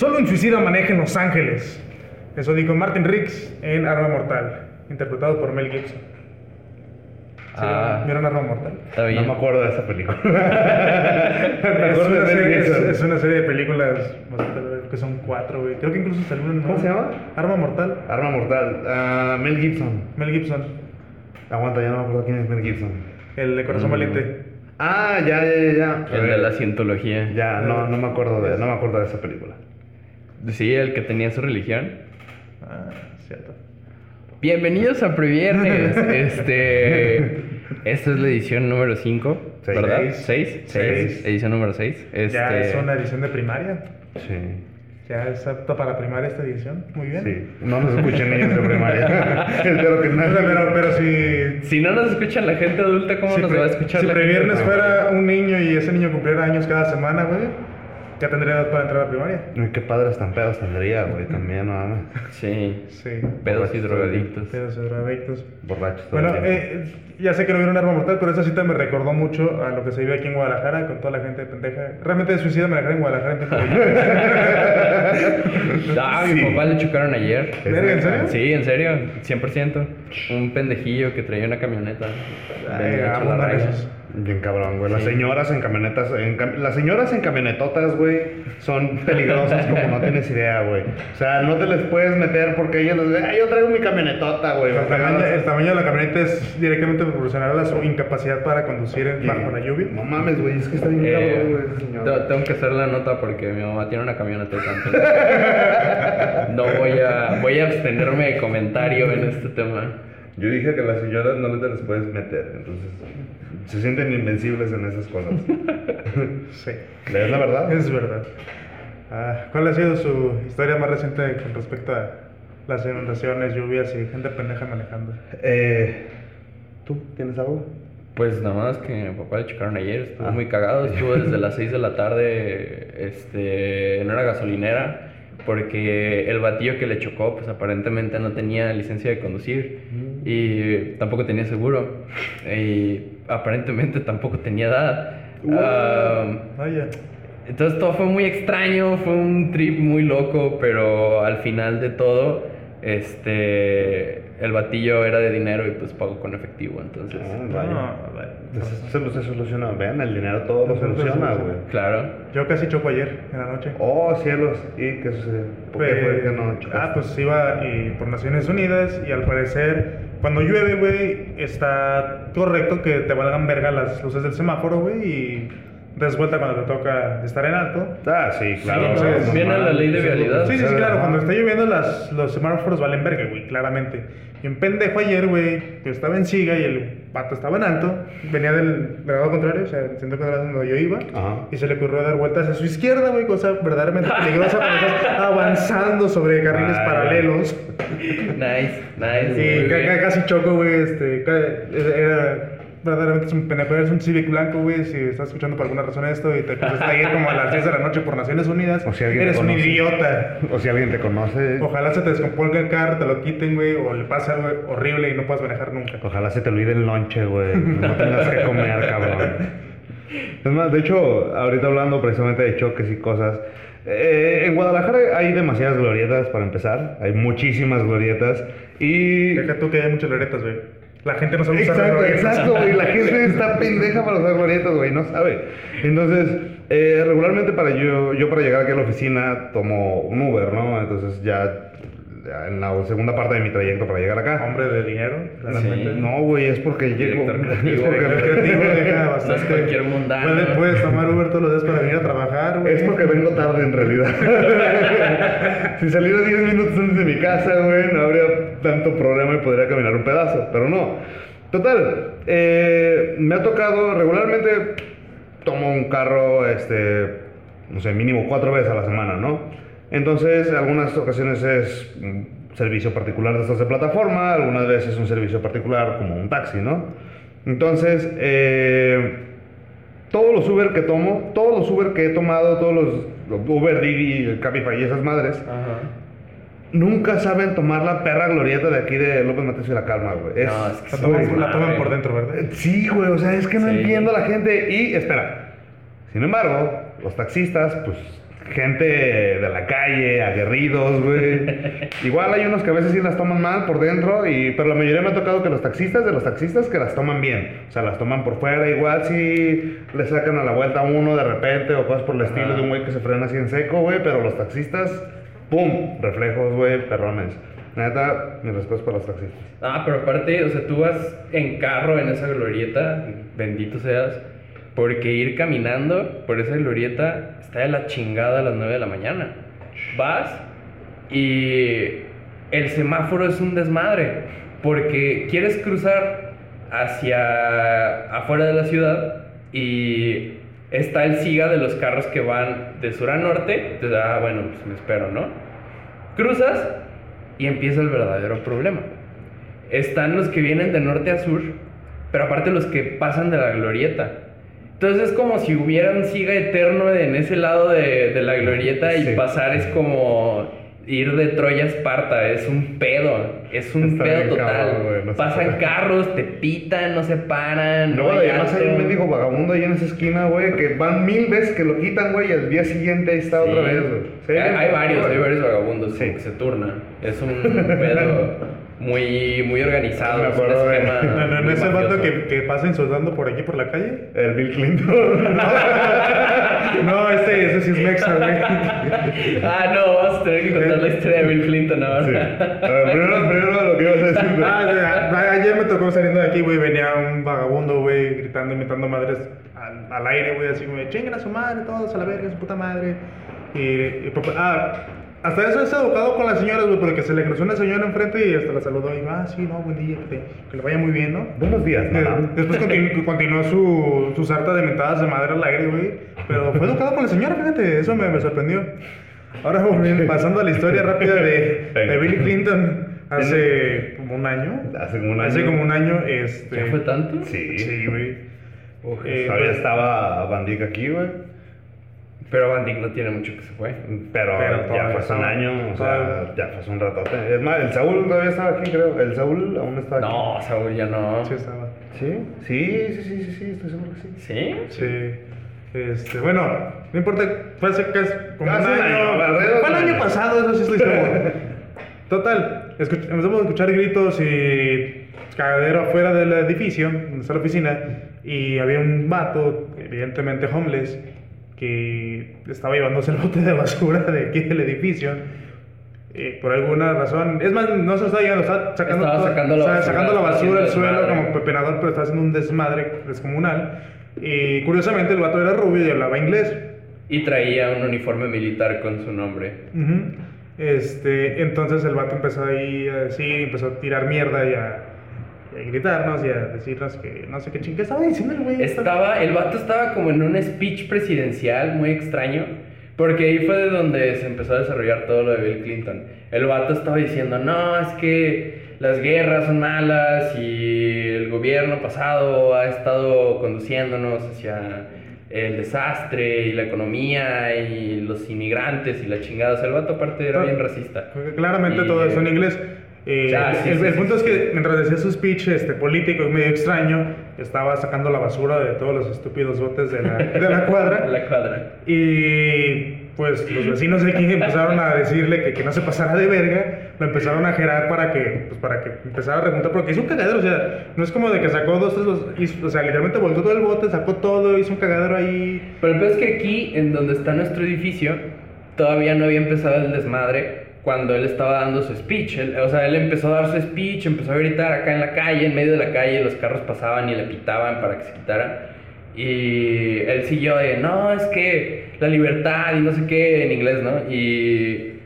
Solo un suicida maneja en Los Ángeles. Eso dijo Martin Riggs en Arma Mortal, interpretado por Mel Gibson. ¿Sí, Ah. ¿Vieron Arma Mortal? Está No me acuerdo de esa película. me Es una, Mel serie, es, Gibson. es una serie de películas que son cuatro, güey. Creo que incluso salió una ¿Cómo se llama? Arma Mortal. Arma Mortal. Ah, Mel Gibson. Mel Gibson, Aguanta, ya no me acuerdo quién es Mel Gibson. el de Corazón Mm. Valiente. Ah, ya, ya, ya. El de la cientología. Ya, no, no me acuerdo de, no me acuerdo de esa película. Sí, el que tenía su religión. Ah, cierto. Bienvenidos a Previernes. este. Esta es la edición número 5, Seis. ¿verdad? Seis. 6. Seis. Edición número 6. Este... Ya es una edición de primaria. Sí. Ya es apta para primaria esta edición. Muy bien. Sí. No nos escuchen niños de primaria. Espero que Pero, nadie. pero, pero si, Si no nos escucha la gente adulta, ¿cómo si, nos va a escuchar si previernes adulta? fuera un niño y ese niño cumpliera años cada semana, güey, ya tendría edad para entrar a primaria. Uy, qué padres tan pedos tendría, güey. También, no mames. Sí. Sí. Pedos y drogadictos. Pedos y drogadictos. Borrachos. Bueno, eh, ya sé que no vieron Arma Mortal, pero esa cita me recordó mucho a lo que se vive aquí en Guadalajara con toda la gente pendeja. Realmente es suicida manejar en Guadalajara en de Ah, mi Sí. papá le chocaron ayer. ¿Verga, en serio? Sí, en serio, 100%. Un pendejillo que traía una camioneta. Ay, hecho la. Bien cabrón, güey. Las Sí. señoras en camionetas, en cam- las señoras en camionetotas, güey, son peligrosas como no tienes idea, güey. O sea, no te les puedes meter porque ellas les dicen, ay, yo traigo mi camionetota, güey. El tamaño, el tamaño de la camioneta es directamente proporcional a su incapacidad para conducir en- bajo la lluvia. No mames, güey, es que está bien Eh, cabrón, güey, tengo que hacer la nota porque mi mamá tiene una camioneta entonces No voy a, voy a abstenerme de comentario en este tema. Yo dije que las señoras no te les puedes meter, entonces se sienten invencibles en esas cosas. Sí, ¿Es la verdad? es verdad. Ah, ¿Cuál ha sido su historia más reciente con respecto a las inundaciones, lluvias y gente pendeja manejando? Eh, ¿Tú tienes algo? Pues nada más que mi papá le chocaron ayer, estuvo Ah. muy cagado, estuvo desde las 6 de la tarde este, en una gasolinera porque el batillo que le chocó pues aparentemente no tenía licencia de conducir y tampoco tenía seguro y aparentemente tampoco tenía edad. Ah, Vaya. entonces todo fue muy extraño, fue un trip muy loco, pero al final de todo, este, el batillo era de dinero y pues pagó con efectivo, entonces, Ah, No, vaya. Se, se soluciona. Vean, el dinero todo lo soluciona. güey. claro. Yo casi choco ayer en la noche. Oh, cielos. ¿Y qué sucedió? ¿Por qué fue que no chocaste? Ah, pues iba y por Naciones Unidas y al parecer cuando llueve, güey, está correcto que te valgan verga las luces del semáforo, güey, y des vuelta cuando te toca estar en alto. Ah, sí, claro. Sí, no, viene la ley de vialidad. Sí, sí, sí, claro, cuando está lloviendo las, los semáforos valen verga, güey, claramente. Y un pendejo ayer, güey, que estaba en siga y el pato estaba en alto, venía del, del lado contrario, o sea, el centro contrario donde yo iba, Ajá. y se le ocurrió dar vueltas a su izquierda, güey, cosa verdaderamente peligrosa estás avanzando sobre carriles Ay. paralelos. Nice, nice. Y ca- ca- casi choco, güey, este, ca- era... Verdaderamente es un pendejo, eres un Civic blanco, güey. Si estás escuchando por alguna razón esto y te empiezas a ir como a las 10 de la noche por Naciones Unidas, O si eres un idiota. O si alguien te conoce, Ojalá se te descomponga el carro, te lo quiten, güey, o le pase algo horrible y no puedas manejar nunca. ojalá se te olvide el lonche, güey. No tengas que comer, cabrón. Es más, de hecho, ahorita hablando precisamente de choques y cosas. eh, en Guadalajara hay demasiadas glorietas para empezar. Hay muchísimas glorietas. Y. Deja tú que hay muchas loretas, güey. La gente no sabe usar Exacto, glorietas. exacto, güey. La gente está pendeja para usar glorietas, güey, no sabe. Entonces, eh, regularmente para yo, yo para llegar aquí a la oficina tomo un Uber, ¿no? Entonces ya, ya en la segunda parte de mi trayecto para llegar acá. Hombre de dinero, claramente. Sí. No, güey, es porque llego. Es creativo, porque, El creativo deja No bastante. es cualquier mundano. Puedes, puedes tomar Uber todos los días para venir a trabajar, güey. es porque vengo tarde en realidad. si saliera 10 minutos antes de mi casa, güey, no habría tanto problema y podría caminar un pedazo, pero no. Total, eh, me ha tocado regularmente tomo un carro, este, no sé, mínimo cuatro veces a la semana, ¿no? Entonces, algunas ocasiones es un servicio particular de estos de plataforma, algunas veces un servicio particular como un taxi, ¿no? Entonces, eh, todos los Uber que tomo, todos los Uber que he tomado, todos los, los Uber, Didi, Cabify y esas madres, Ajá. nunca saben tomar la perra glorieta de aquí de López Mateos y la Calma, güey. No, es que La toman, Sí, la toman por dentro, ¿verdad? Sí, güey, o sea, es que no Sí. entiendo a la gente. Y espera, sin embargo, los taxistas, pues gente de la calle, aguerridos, güey. Igual hay unos que a veces sí las toman mal por dentro, y, pero la mayoría me ha tocado que los taxistas, de los taxistas que las toman bien. O sea, las toman por fuera, igual si le sacan a la vuelta a uno de repente o cosas por el estilo Ajá. de un güey que se frena así en seco, güey, pero los taxistas, ¡pum! Reflejos, güey, perrones. Neta, mi respeto para los taxistas. Ah, pero aparte, o sea, tú vas en carro en esa glorieta, bendito seas, porque ir caminando por esa glorieta está de la chingada a las 9 de la mañana. Vas y el semáforo es un desmadre, porque quieres cruzar hacia afuera de la ciudad y está el siga de los carros que van de sur a norte, entonces, ah, bueno, pues me espero, ¿no? Cruzas y empieza el verdadero problema. Están los que vienen de norte a sur, pero aparte los que pasan de la glorieta. Entonces es como si hubiera un siga eterno en ese lado de, de la glorieta y pasar es como ir de Troya a Esparta, es un pedo, es un Está pedo total. cabrón, no Pasan carros, te pitan, no se paran. No hay además hay un mendigo vagabundo ahí en esa esquina, güey, que van mil veces que lo quitan, güey, y al día siguiente ahí está Sí. otra vez, güey. Sí, hay, hay varios, hay varios vagabundos Sí. que se turnan. Es un pedo muy, muy organizado. Me acuerdo de- esquema No, no, no muy es el vato que, que pasa insultando por aquí por la calle. El Bill Clinton. No, este, ese sí es Mexa, güey. Ah, no, vamos a tener que contar la historia de Bill Clinton ahora. Sí. A ver, primero, primero lo que ibas a decir. güey. Ah, ya, ayer me tocó saliendo de aquí, güey, venía un vagabundo, güey, gritando, imitando madres al, al aire, güey, así como, chinguen a su madre, todos a la verga, su puta madre. Y, y, pues, ah, hasta eso es educado con las señoras, güey, porque se le cruzó una señora enfrente y hasta la saludó y dijo, ah, sí, no, buen día, que, te- que le vaya muy bien, ¿no? Buenos días, Eh, mamá. Después continu- continuó su, su sarta de mentadas de madre al aire, güey. Pero fue educado con la señora, fíjate, eso me, me sorprendió. Ahora, volviendo- pasando a la historia rápida de, de Bill Clinton, hace como un año. Hace como un año. Hace como un año, este. ¿Ya fue tanto? Sí. Sí, güey. Eh, Todavía pues- estaba Bandic aquí, güey. Pero Van Dyck no tiene mucho que se fue. Pero, Pero ya fue hace un estaba- año, o sea, ya fue hace un ratote. Es más, el Saúl todavía estaba aquí, creo. El Saúl aún está aquí. No, Saúl ya no. Sí, estaba. ¿Sí? Sí, sí, sí, sí, sí, estoy seguro que sí. ¿Sí? Sí. Este, bueno, no importa, fue hace casi como Hace un año. fue el año pasado, eso sí estoy seguro. Total, escuch- empezamos a escuchar gritos y cagadero afuera del edificio, donde está la oficina, y había un vato, evidentemente homeless, que estaba llevándose el bote de basura de aquí del edificio. eh, por alguna razón, es más, no se lo estaba llevando, estaba sacando, Estaba todo- sacando la basura, sacando la basura haciendo suelo como pepenador, pero está haciendo un desmadre descomunal. Y curiosamente el vato era rubio y hablaba inglés. Y traía un uniforme militar con su nombre. Ujú. Este, entonces el vato empezó ahí a decir, empezó a tirar mierda y a, a gritarnos y a decirnos que no sé qué ching, ¿qué estaba diciendo el güey? Estaba, el vato estaba como en un speech presidencial muy extraño, porque ahí fue de donde se empezó a desarrollar todo lo de Bill Clinton. El vato estaba diciendo, no, es que las guerras son malas y el gobierno pasado ha estado conduciéndonos hacia el desastre y la economía y los inmigrantes y la chingada. O sea, el vato aparte era bien racista. Claramente Y- todo eso en inglés. Eh, Ah, sí, el, sí, el sí, punto es que mientras decía su speech este, político medio extraño, estaba sacando la basura de todos los estúpidos botes de la, de la cuadra. La cuadra. Y pues los vecinos de aquí empezaron a decirle que, que no se pasara de verga, lo empezaron a gerar para que, pues, para que empezara a remontar, porque hizo un cagadero, o sea, no es como de que sacó dos, tres, los- hizo- o sea, literalmente volvió todo el bote, sacó todo, hizo un cagadero ahí. Pero el peor es que aquí, en donde está nuestro edificio, todavía no había empezado el desmadre cuando él estaba dando su speech. Él- o sea, él empezó a dar su speech, empezó a gritar acá en la calle, en medio de la calle, los carros pasaban y le pitaban para que se quitara. Y él siguió de, no, es que la libertad y no sé qué en inglés, ¿no? Y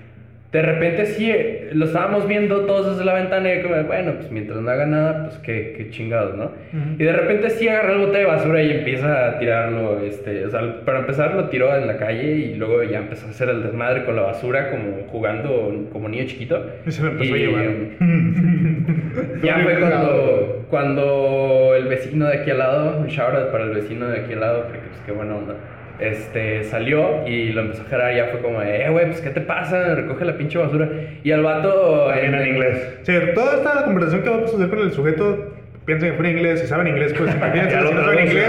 de repente sí, eh, lo estábamos viendo todos desde la ventana y como, bueno, pues mientras no haga nada, pues qué, qué chingados, ¿no? Ujú. Y de repente sí agarra el bote de basura y empieza a tirarlo, este, o sea, para empezar lo tiró en la calle y luego ya empezó a hacer el desmadre con la basura como jugando como niño chiquito. Y se lo empezó a llevar. Ya Muy fue cuando, cuando el vecino de aquí al lado, un shout out para el vecino de aquí al lado, porque pues qué buena onda, este, salió y lo empezó a jalar, ya fue como, eh, güey, pues qué te pasa, recoge la pinche basura. Y al vato... También en inglés. Sí, toda esta conversación que va a suceder con el sujeto piensan que fue en inglés, si saben inglés, pues imagínense, si no saben inglés,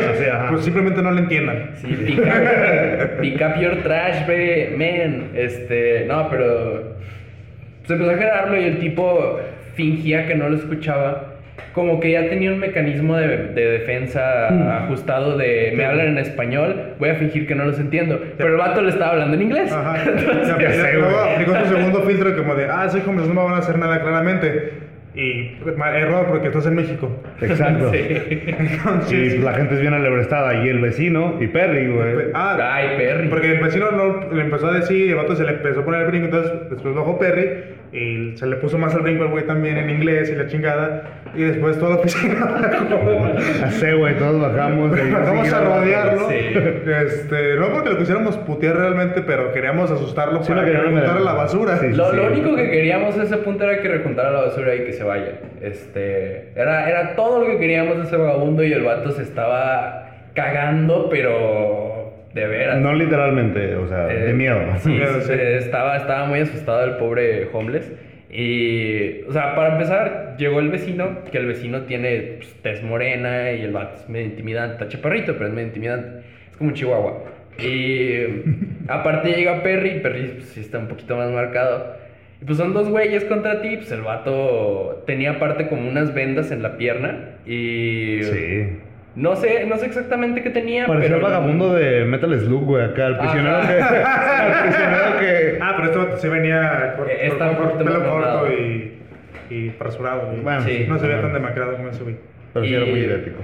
pues simplemente no lo entiendan. Sí, pick up, pick up your trash, ve, man. Este, no, pero se empezó a generarlo y el tipo fingía que no lo escuchaba. Como que ya tenía un mecanismo de, de defensa ajustado de me hablan en español, voy a fingir que no los entiendo. Pero el vato le estaba hablando en inglés. Ajá. Entonces, Ya, sé, aplicó su segundo filtro como de, ah, soy homeless, no me van a hacer nada claramente. Y error porque estás en México. Exacto. sí. Y Entonces, la gente es bien alebrestada. Y el vecino y Perry, güey. ah, Ay, Perry. Porque el vecino no, le empezó a decir el vato se le empezó a poner el brinco, entonces después bajó Perry y se le puso más al brinco al güey también en inglés y la chingada. Y después toda la oficina bajó. Así, güey, todos bajamos. y Vamos a rodearlo. Sí. Este, no porque lo quisiéramos putear realmente, pero queríamos asustarlo Sí, para que queríamos juntara ver. la basura. Sí. Lo, lo único que queríamos a ese punto era que recontara la basura y que se vaya. Este, era, era todo lo que queríamos de ese vagabundo y el vato se estaba cagando, pero de veras. No literalmente, o sea, Eh, de miedo. Sí, Miedo, sí. eh, estaba, estaba muy asustado el pobre homeless. Y, o sea, para empezar, llegó el vecino, que el vecino tiene pues, tez morena y el vato es medio intimidante, está chaparrito, pero es medio intimidante. Es como un chihuahua. Y aparte llega Perry, Perry pues, sí está un poquito más marcado. Y pues son dos güeyes contra ti, pues el vato tenía aparte como unas vendas en la pierna y... Sí. No sé, no sé exactamente qué tenía, Parecía pero... el vagabundo de Metal Slug, güey, acá, el prisionero Ajá. que. el prisionero que. Ah, pero este vato sí venía con, Eh, con un poquito pelo corto y, y rasurado. güey. Bueno, Sí. no se veía tan demacrado como ese güey. Pero sí era muy idéntico.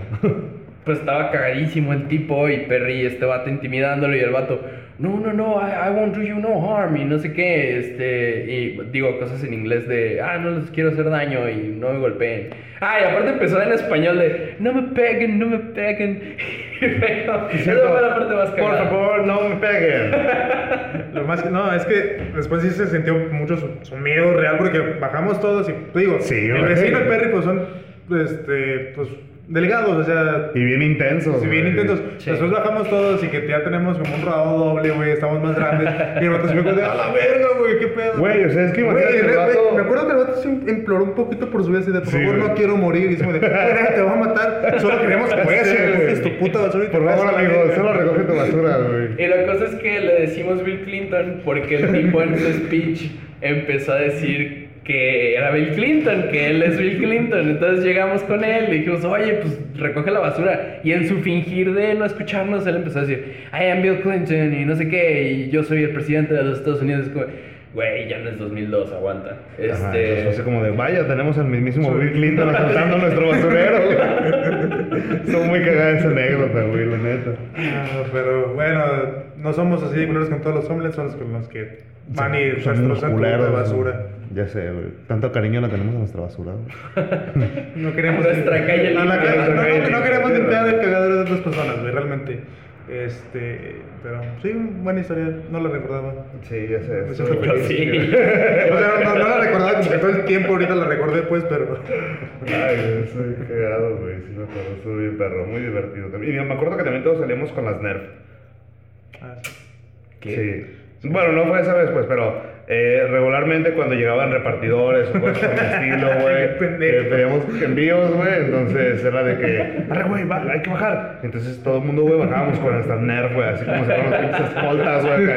Pues estaba cagadísimo el tipo y Perry, este vato intimidándolo y el vato, no, no, no, I, I won't do you no harm y no sé qué, este, y digo cosas en inglés de, ah, no les quiero hacer daño y no me golpeen. Ah, y aparte empezó en español de, no me peguen, no me peguen. Pero, esa fue la parte más Por favor, no me peguen. Lo más que, no, es que después sí se sintió mucho su, su miedo real porque bajamos todos y, te digo, Sí, el vecino y Perry pues son, este, pues, delgados, o sea, Y bien intensos. si bien güey. intentos. Sí. Después bajamos todos y que ya tenemos como un rodado doble, güey, estamos más grandes. y el vato se me de, a la verga, güey, qué pedo. Güey, o sea, es que Güey, imagínate el güey, vato- Me acuerdo que el vato se imploró un poquito por su vida así de, por Sí, favor, güey. no quiero morir. Y se me "Güey, te voy a matar. Solo queremos que Sí, juegues, güey. güey, tu puta basura y te Por vas favor, la amigo, verga". solo recoge tu basura, güey. Y la cosa es que le decimos Bill Clinton porque el tipo en su speech empezó a decir que era Bill Clinton, que él es Bill Clinton. Entonces llegamos con él y dijimos, oye, pues recoge la basura. Y en su fingir de no escucharnos, él empezó a decir, I am Bill Clinton y no sé qué, y yo soy el presidente de los Estados Unidos. Como, Güey, ya no es 2002, aguanta. Ajá, Este... entonces fue como de, vaya, tenemos al mismísimo Bill Clinton asaltando nuestro basurero. Estuvo muy cagada esa anécdota, güey, la neta. Ah, pero bueno, no somos así de culeros con todos los hombres, son los con los que van y Son tu culeros, de güey. Ya sé, güey. Tanto cariño le tenemos a nuestra basura, güey. No queremos. Nuestra calle no, la no, no, no queremos limpia. limpiar el cagadero de otras personas, güey, realmente. Este. Pero sí, buena historia, no la recordaba. Sí, ya sé. Feliz. sí. O sea, no, no la recordaba como que todo el tiempo, ahorita la recordé, pues, pero. Ay, estoy cagado, güey. Sí, me acuerdo. Estuvo bien perro, muy divertido también. Y me acuerdo que también todos salíamos con las Nerf. Ah, sí. ¿Qué? Sí. Bueno, no fue esa vez, pues, pero eh, regularmente cuando llegaban repartidores o cosas por el estilo, güey, que pedíamos envíos, güey, entonces era de que, arre, güey, va, hay que bajar. Entonces todo el mundo, güey, bajábamos con nuestras Nerf, güey, así como se los pinches escoltas, güey.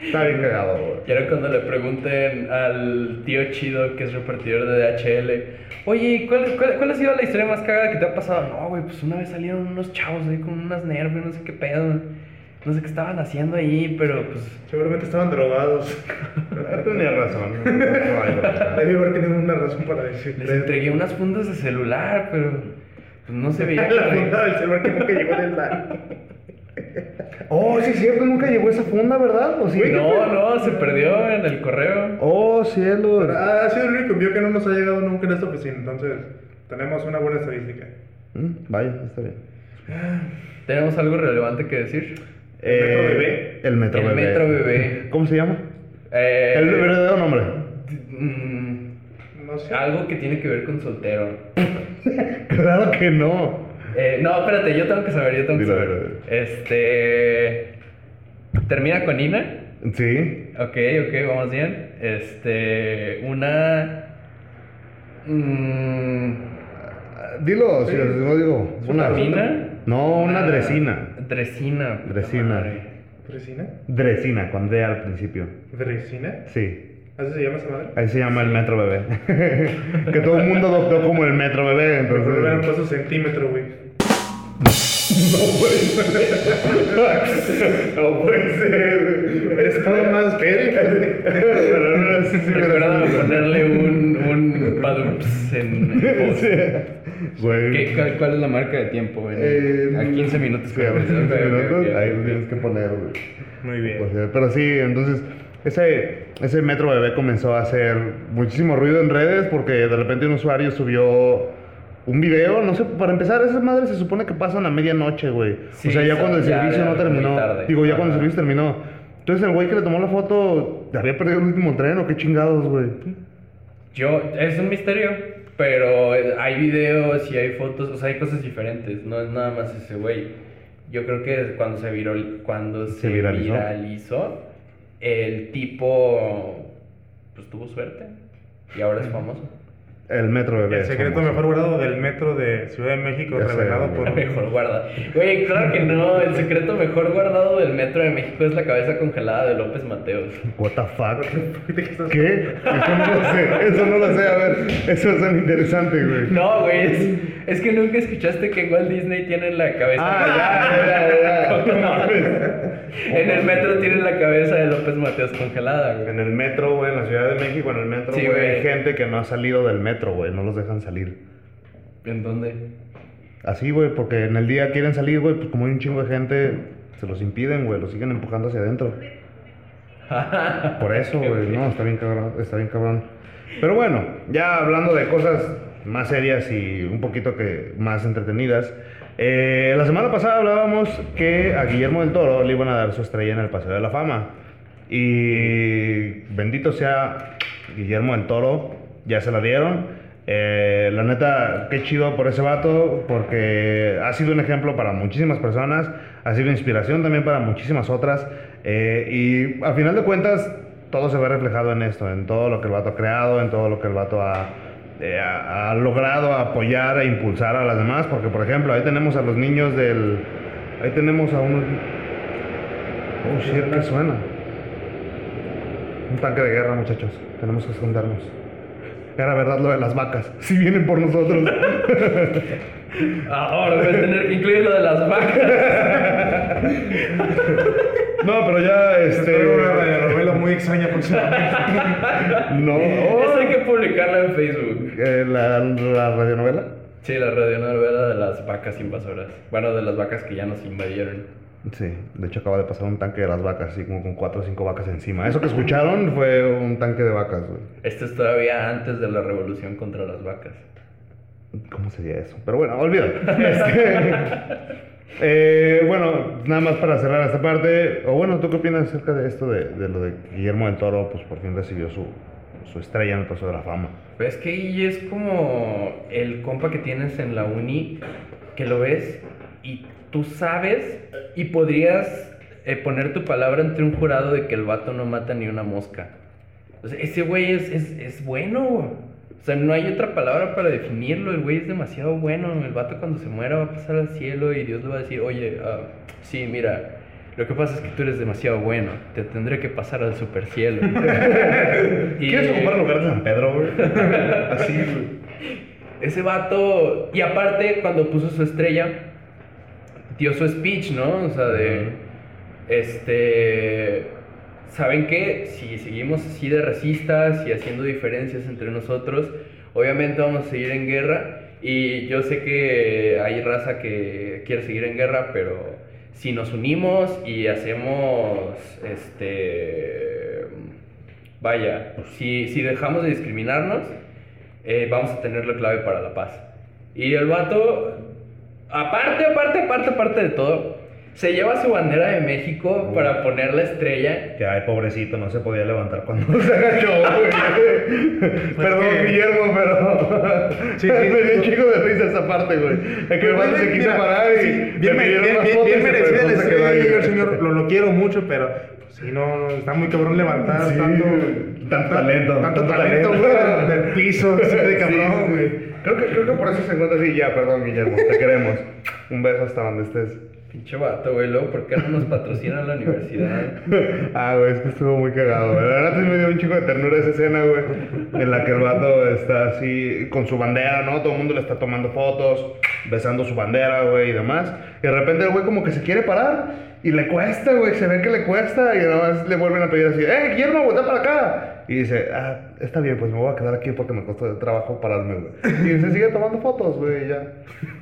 Está bien cagado, güey. Y ahora cuando le pregunten al tío chido que es repartidor de DHL, oye, ¿cuál, cuál, cuál ha sido la historia más cagada que te ha pasado? No, güey, pues una vez salieron unos chavos ahí con unas nervios, no sé qué pedo. No sé qué estaban haciendo ahí, pero pues... Seguramente estaban drogados. Ah, Tenía razón. Debe haber tenido una razón para decir. Les entregué unas fundas de celular, pero pues no se veía. La funda del celular que nunca llegó del. Oh, sí es cierto, nunca llegó esa funda, ¿verdad? ¿O sí? No, no, se perdió en el correo. Oh, cielo. Ha sido el único envío que no nos ha llegado nunca en esta oficina, entonces tenemos una buena estadística. Mm, vaya, está bien. ¿Tenemos algo relevante que decir? ¿El Metro Eh, Bebé? El Metro El Bebé. Metro Bebé. ¿Cómo se llama? Eh, El verdadero nombre. mm, No sé. algo que tiene que ver con soltero. Claro que no. Eh, no, espérate, yo tengo que saber, yo tengo que saber. Este. ¿Termina con Ina? Sí. Ok, ok, vamos bien. Este. Una. mm, Dilo, si no digo. Una. ¿Mina? No, una dresina. Dresina. Dresina. madre. ¿Resina? Dresina, con D al principio. ¿Resina? Sí. ¿Así se llama esa madre? Ahí se llama el metro bebé. que todo el mundo adoptó como el metro bebé. Pero Entonces. puesto centímetro, güey. No puede ser. Es todo más perca, güey. Recuerda ponerle un, un padups en el post. ¿Qué- cuál, cuál es la marca de tiempo? En- Eh, a 15 minutos. Sí, a creo. 15 Ok, ok, minutos. Ahí ok. lo tienes que poner, güey. Muy bien. O sea, pero sí, entonces ese, ese metro bebé comenzó a hacer muchísimo ruido en redes porque de repente un usuario subió un video, no sé, para empezar, esas madres se supone que pasan a medianoche, güey. Sí, o sea, ya cuando el ya servicio de- no terminó. tarde. Digo, ya cuando el Ajá. servicio terminó. Entonces el güey que le tomó la foto había perdido el último tren o qué chingados, güey. Yo, es un misterio, pero hay videos y hay fotos, o sea, hay cosas diferentes, no es nada más ese güey. Yo creo que cuando se, virol- cuando se, Se viralizó. viralizó, el tipo, pues tuvo suerte y ahora es famoso. El metro bebé. El secreto famoso. mejor guardado del metro de Ciudad de México, Ya sé, revelado güey. por. Mejor guardado. Güey, claro que no, el secreto mejor guardado del metro de México es la cabeza congelada de López Mateos. What the fuck? ¿De qué. Eso no lo sé, eso no lo sé. A ver, eso es tan interesante, güey. No, güey, es, es que nunca escuchaste que en Walt Disney tienen la cabeza. Ah, ya, ya, ya, ya. No. En el metro tienen la cabeza de López Mateos congelada, güey. En el metro, güey, en la Ciudad de México, en el metro, Sí, güey, hay gente que no ha salido del metro, güey, no los dejan salir. ¿En dónde? Así, güey, porque en el día quieren salir, güey, pues como hay un chingo de gente, se los impiden, güey, los siguen empujando hacia adentro. Por eso, güey, no, está bien cabrón, está bien cabrón. Pero bueno, ya hablando de cosas más serias y un poquito que más entretenidas, eh, la semana pasada hablábamos que a Guillermo del Toro le iban a dar su estrella en el Paseo de la Fama. Y bendito sea Guillermo del Toro, ya se la dieron. Eh, la neta, qué chido por ese vato, porque ha sido un ejemplo para muchísimas personas, ha sido inspiración también para muchísimas otras. eh, y al final de cuentas, todo se ve reflejado en esto, en todo lo que el vato ha creado, en todo lo que el vato ha, eh, ha, ha logrado apoyar e impulsar a las demás. Porque, por ejemplo, ahí tenemos a los niños del. Ahí tenemos a unos. Oh shit, ¿qué suena? Un tanque de guerra, muchachos. Tenemos que escondernos. Era verdad lo de las vacas. Si vienen por nosotros. Ahora voy a tener que incluir lo de las vacas. no, pero ya este. Espero una radionovela muy extraña próximamente. No. Eso hay que publicarla en Facebook. Eh, la, la radionovela. Sí, la radionovela de las vacas invasoras. Bueno, de las vacas que ya nos invadieron. Sí, de hecho acaba de pasar un tanque de las vacas, así como con cuatro o cinco vacas encima. Eso que escucharon fue un tanque de vacas, güey. Esto es todavía antes de la revolución contra las vacas. ¿Cómo sería eso? Pero bueno, olvídalo. Este, eh, bueno, nada más para cerrar esta parte. O bueno, ¿tú qué opinas acerca de esto de, de lo de Guillermo del Toro? Pues por fin recibió su, su estrella en el Paseo de la Fama. Pero es que ahí es como el compa que tienes en la uni, que lo ves y tú sabes y podrías eh, poner tu palabra entre un jurado de que el vato no mata ni una mosca. Ese güey es, es, es bueno. O sea, no hay otra palabra para definirlo. El güey es demasiado bueno. El vato cuando se muera va a pasar al cielo y Dios le va a decir, oye, ah, sí, mira, lo que pasa es que tú eres demasiado bueno. Te tendré que pasar al super cielo. ¿Quieres ocupar el lugar de San Pedro, güey? Así, güey. Ese vato, y aparte cuando puso su estrella, dio su speech, ¿no? O sea, de, este, ¿saben qué? Si seguimos así de racistas y haciendo diferencias entre nosotros, obviamente vamos a seguir en guerra. Y yo sé que hay raza que quiere seguir en guerra, pero si nos unimos y hacemos, este, vaya, si, si dejamos de discriminarnos, eh, vamos a tener la clave para la paz. Y el vato, aparte, aparte, aparte, aparte de todo, se lleva su bandera de México para poner la estrella. Que ay, pobrecito, no se podía levantar cuando se agachó, güey. Perdón, que- Guillermo, pero. Sí, sí, Me dio un sí. chico de risa esa parte, güey. Es que el vato se quiso Mira, parar y. sí, bien, bien, más bien, fotos bien merecida la estrella el señor. Lo, lo quiero mucho, pero pues, sí, no, está muy cabrón levantar Sí, tanto, tanto talento, tanto, tanto talento, talento. güey, del piso, así de cabrón, Sí, güey. Creo que, creo que por eso se encuentra así. Ya, perdón, Guillermo, te queremos. Un beso hasta donde estés. Pinche vato, güey. Luego, ¿por qué no nos patrocinan la universidad? Ah, güey, es que estuvo muy cagado, güey. La verdad sí me dio un chico de ternura esa escena, güey. En la que el vato está así con su bandera, ¿no? Todo el mundo le está tomando fotos, besando su bandera, güey, y demás. Y de repente el güey como que se quiere parar y le cuesta, güey. Se ve que le cuesta y nada más le vuelven a pedir así, ¡eh, Guillermo, voltea para acá! Y dice, ah, está bien, pues me voy a quedar aquí porque me costó de trabajo pararme, güey. Y se sigue tomando fotos, güey, ya.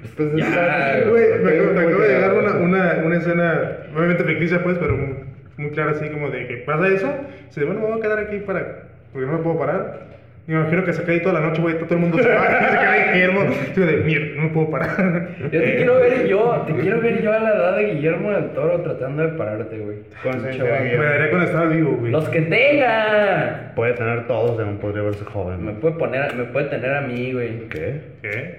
Entonces, Ya, Güey, me, me muy acaba de llegar una, una, una escena, obviamente ficticia, pues, pero muy, muy clara, así como de que pasa eso. Dice, bueno, me voy a quedar aquí para. porque no me puedo parar. Me imagino que se cae toda la noche, güey, todo el mundo se va. se queda ahí Guillermo. Digo, de, mierda, no me puedo parar. Yo te quiero ver yo, te quiero ver yo a la edad de Guillermo del Toro tratando de pararte, güey. ¿Cuántos años Pinche tiene vato. Guillermo? Me daría cuando estaba vivo, güey. Los que tenga. Puede tener todos, aún podría verse joven. Me puede poner, me puede tener a mí, güey. ¿Qué? ¿Qué?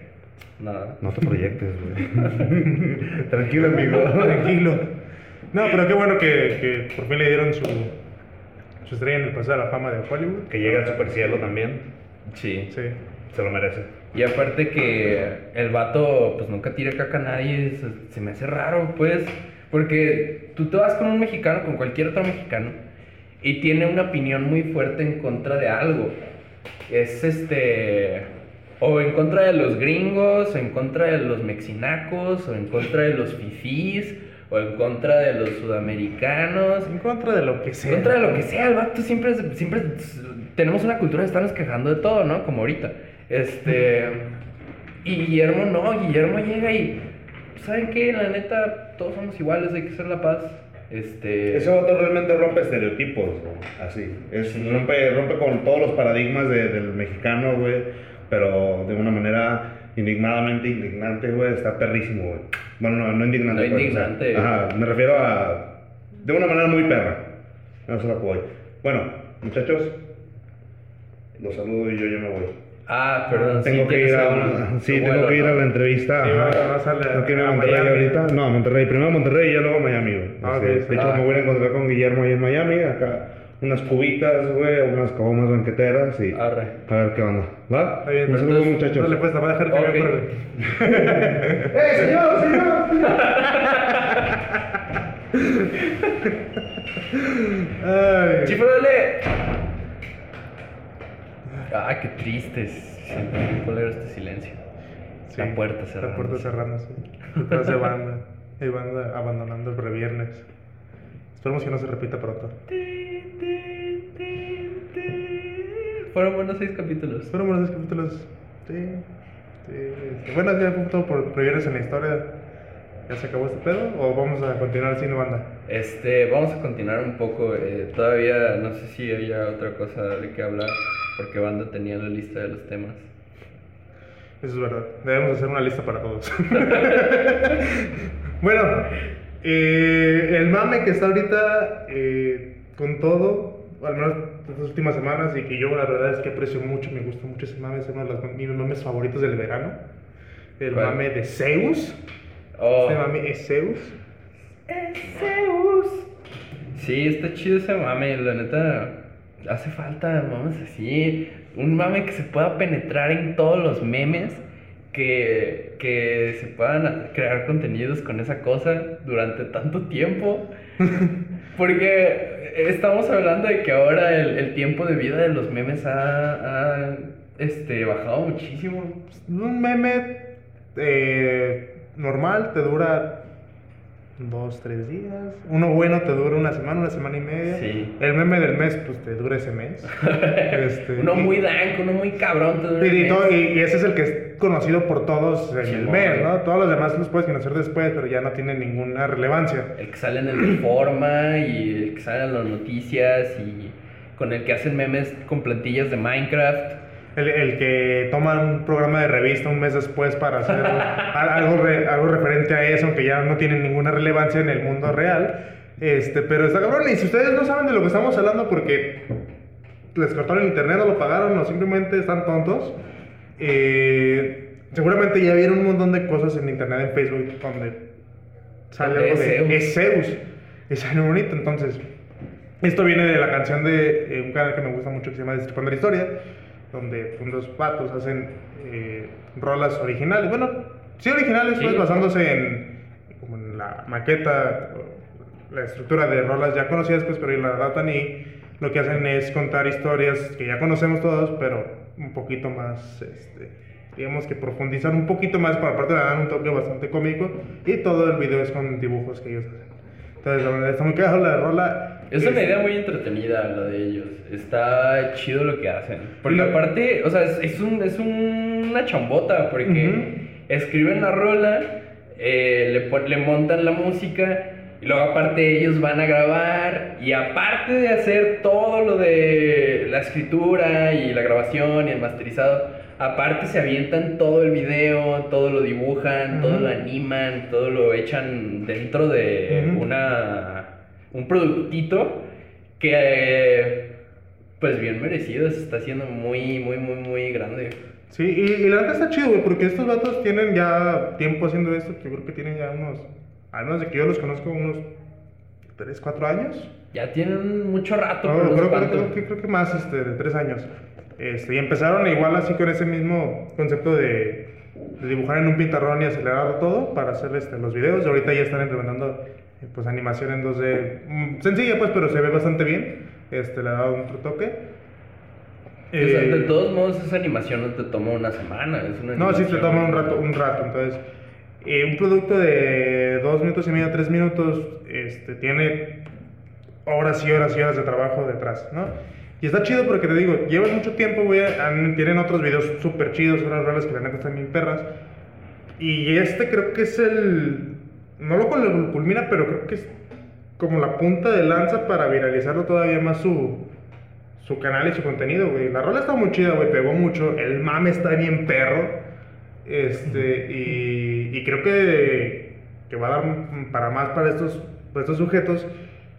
Nada. No te proyectes, güey. Tranquilo, amigo. Tranquilo. No, pero qué bueno que, que por fin le dieron su, su estrella en el Paseo de la Fama de Hollywood. Que llega al super cielo también. Sí. Sí. Se lo merece. Y aparte que el vato pues nunca tira caca a nadie, se, se me hace raro, pues. Porque tú te vas con un mexicano, con cualquier otro mexicano, y tiene una opinión muy fuerte en contra de algo. Es este. O en contra de los gringos, o en contra de los mexicanacos, o en contra de los fifís, o en contra de los sudamericanos. En contra de lo que sea. En contra de lo que sea, el vato siempre, siempre tenemos una cultura de estarnos quejando de todo, ¿no? Como ahorita. Este. Y Guillermo no, Guillermo llega y. ¿Saben qué? La neta, todos somos iguales, hay que hacer la paz. Este. Ese vato realmente rompe estereotipos, güey. Así. Es, Sí. rompe, rompe con todos los paradigmas de- del mexicano, güey. Pero de una manera indignadamente indignante, güey. Está perrísimo, güey. Bueno, no, no indignante. No pues, o sea, indignante. ajá, me refiero a. De una manera muy perra. No se la voy. Bueno, muchachos. Los saludo y yo ya me voy. Ah, perdón. Tengo sí, que ir a un- una, un sí, tengo vuelo, que ir ¿no? a la entrevista. Sí, vas- a la- Tengo que ir a a Monterrey Miami. ahorita. No, a Monterrey. Primero a Monterrey y ya luego a Miami, güey. Ah, Este, ok, de hecho, ah. me voy a encontrar con Guillermo ahí en Miami. Acá unas cubitas, güey, unas cabomas banqueteras y Arre. a ver qué onda. ¿Va? Está bien, saludo, muchachos. Dale, pues, te voy a dejar que Ok. me acuerde. ¡Eh, señor, señor! Ay. ¡Chifre, dale! Ah, qué triste. Siento muy culero este silencio. Sí, La puerta cerrada. La puerta cerrándose. Detrás de banda. Y banda abandonando el reviernes. Esperemos que no se repita pronto. Fueron buenos seis capítulos. Fueron buenos capítulos. Sí. sí, Bueno, ya todo por reviernes en la historia. ¿Ya se acabó este pedo? ¿O vamos a continuar sin banda? Este, vamos a continuar un poco. eh, todavía no sé si haya otra cosa de qué hablar, porque Banda tenía la lista de los temas. Eso es verdad. Debemos hacer una lista para todos. bueno, eh, el mame que está ahorita eh, con todo, al menos estas últimas semanas, y que yo la verdad es que aprecio mucho, me gusta mucho ese mame, es uno de los, mis mames favoritos del verano. El ¿Cuál? mame de Zeus. Oh, Este mame es Zeus. Zeus. Sí, está chido ese mame, la neta. Hace falta mames así. Un mame que se pueda penetrar en todos los memes. Que, que se puedan crear contenidos con esa cosa durante tanto tiempo. Porque estamos hablando de que ahora el, el tiempo de vida de los memes ha, ha, este, bajado muchísimo. Un meme eh, normal te dura dos, tres días. Uno bueno te dura una semana, una semana y media. Sí. El meme del mes, pues te dura ese mes. Este, Uno muy dank, uno muy cabrón. te dura y, mes. y- y ese es el que es conocido por todos en el mes, ¿no? Todos los demás los puedes conocer después, pero ya no tienen ninguna relevancia. El que sale en el Reforma y el que sale en las noticias y con el que hacen memes con plantillas de Minecraft. El, el que toma un programa de revista un mes después para hacer al- algo, re- algo referente a eso, aunque ya no tiene ninguna relevancia en el mundo real. Este, pero está cabrón. Y si ustedes no saben de lo que estamos hablando porque les cortaron el internet, no lo pagaron, o simplemente están tontos, eh, seguramente ya vieron un montón de cosas en internet, en Facebook, donde sale algo es de Zeus. es Zeus. sale muy bonito. Entonces, esto viene de la canción de eh, un canal que me gusta mucho que se llama Destripando la Historia, donde unos patos hacen eh, rolas originales. Bueno, sí originales, Sí. pues basándose en, como en la maqueta, la estructura de rolas ya conocidas, pues, pero la adaptan y lo que hacen es contar historias que ya conocemos todos, pero un poquito más, este, digamos que profundizar un poquito más, para aparte le dan un toque bastante cómico y todo el video es con dibujos que ellos hacen. Entonces, está muy cagado la rola. Es una idea muy entretenida la de ellos. Está chido lo que hacen. Porque Lo- aparte, o sea, es, es un, es un- una chambota. Porque Ujú. escriben la rola, eh, le, le montan la música. Y luego aparte ellos van a grabar. Y aparte de hacer todo lo de la escritura y la grabación y el masterizado. Aparte se avientan todo el video, todo lo dibujan, todo Ujú. lo animan, todo lo echan dentro de Ujú. una un productito que pues bien merecido se está haciendo muy muy muy muy grande. Sí, y, y la verdad está chido, güey, porque estos vatos tienen ya tiempo haciendo esto. Yo creo que tienen ya unos, al menos de que yo los conozco, unos 3, 4 años. Ya tienen mucho rato, No, creo, creo- creo que, creo que más, este, de 3 años. Este, y empezaron igual así con ese mismo concepto de, de dibujar en un pintarrón y acelerar todo para hacer este, los videos. Y ahorita ya están implementando pues, animación en 2D. mm, sencilla, pues, pero se ve bastante bien. Este, le ha dado otro toque. O sea, de Eh, todos modos esa animación no te toma una semana, es una No, sí te toma un rato, un rato. Entonces, eh, un producto de dos minutos y medio, tres minutos, este, tiene horas y horas y horas de trabajo detrás, ¿no? Y está chido porque te digo, llevan mucho tiempo, güey, tienen otros videos súper chidos, unas rolas que la neta están bien perras. Y este creo que es el... No lo cul- culmina, pero creo que es como la punta de lanza para viralizarlo todavía más su, su canal y su contenido, güey. La rola está muy chida, güey, pegó mucho. El mame está bien perro. Este, y, y creo que, que va a dar para más para estos, para estos sujetos.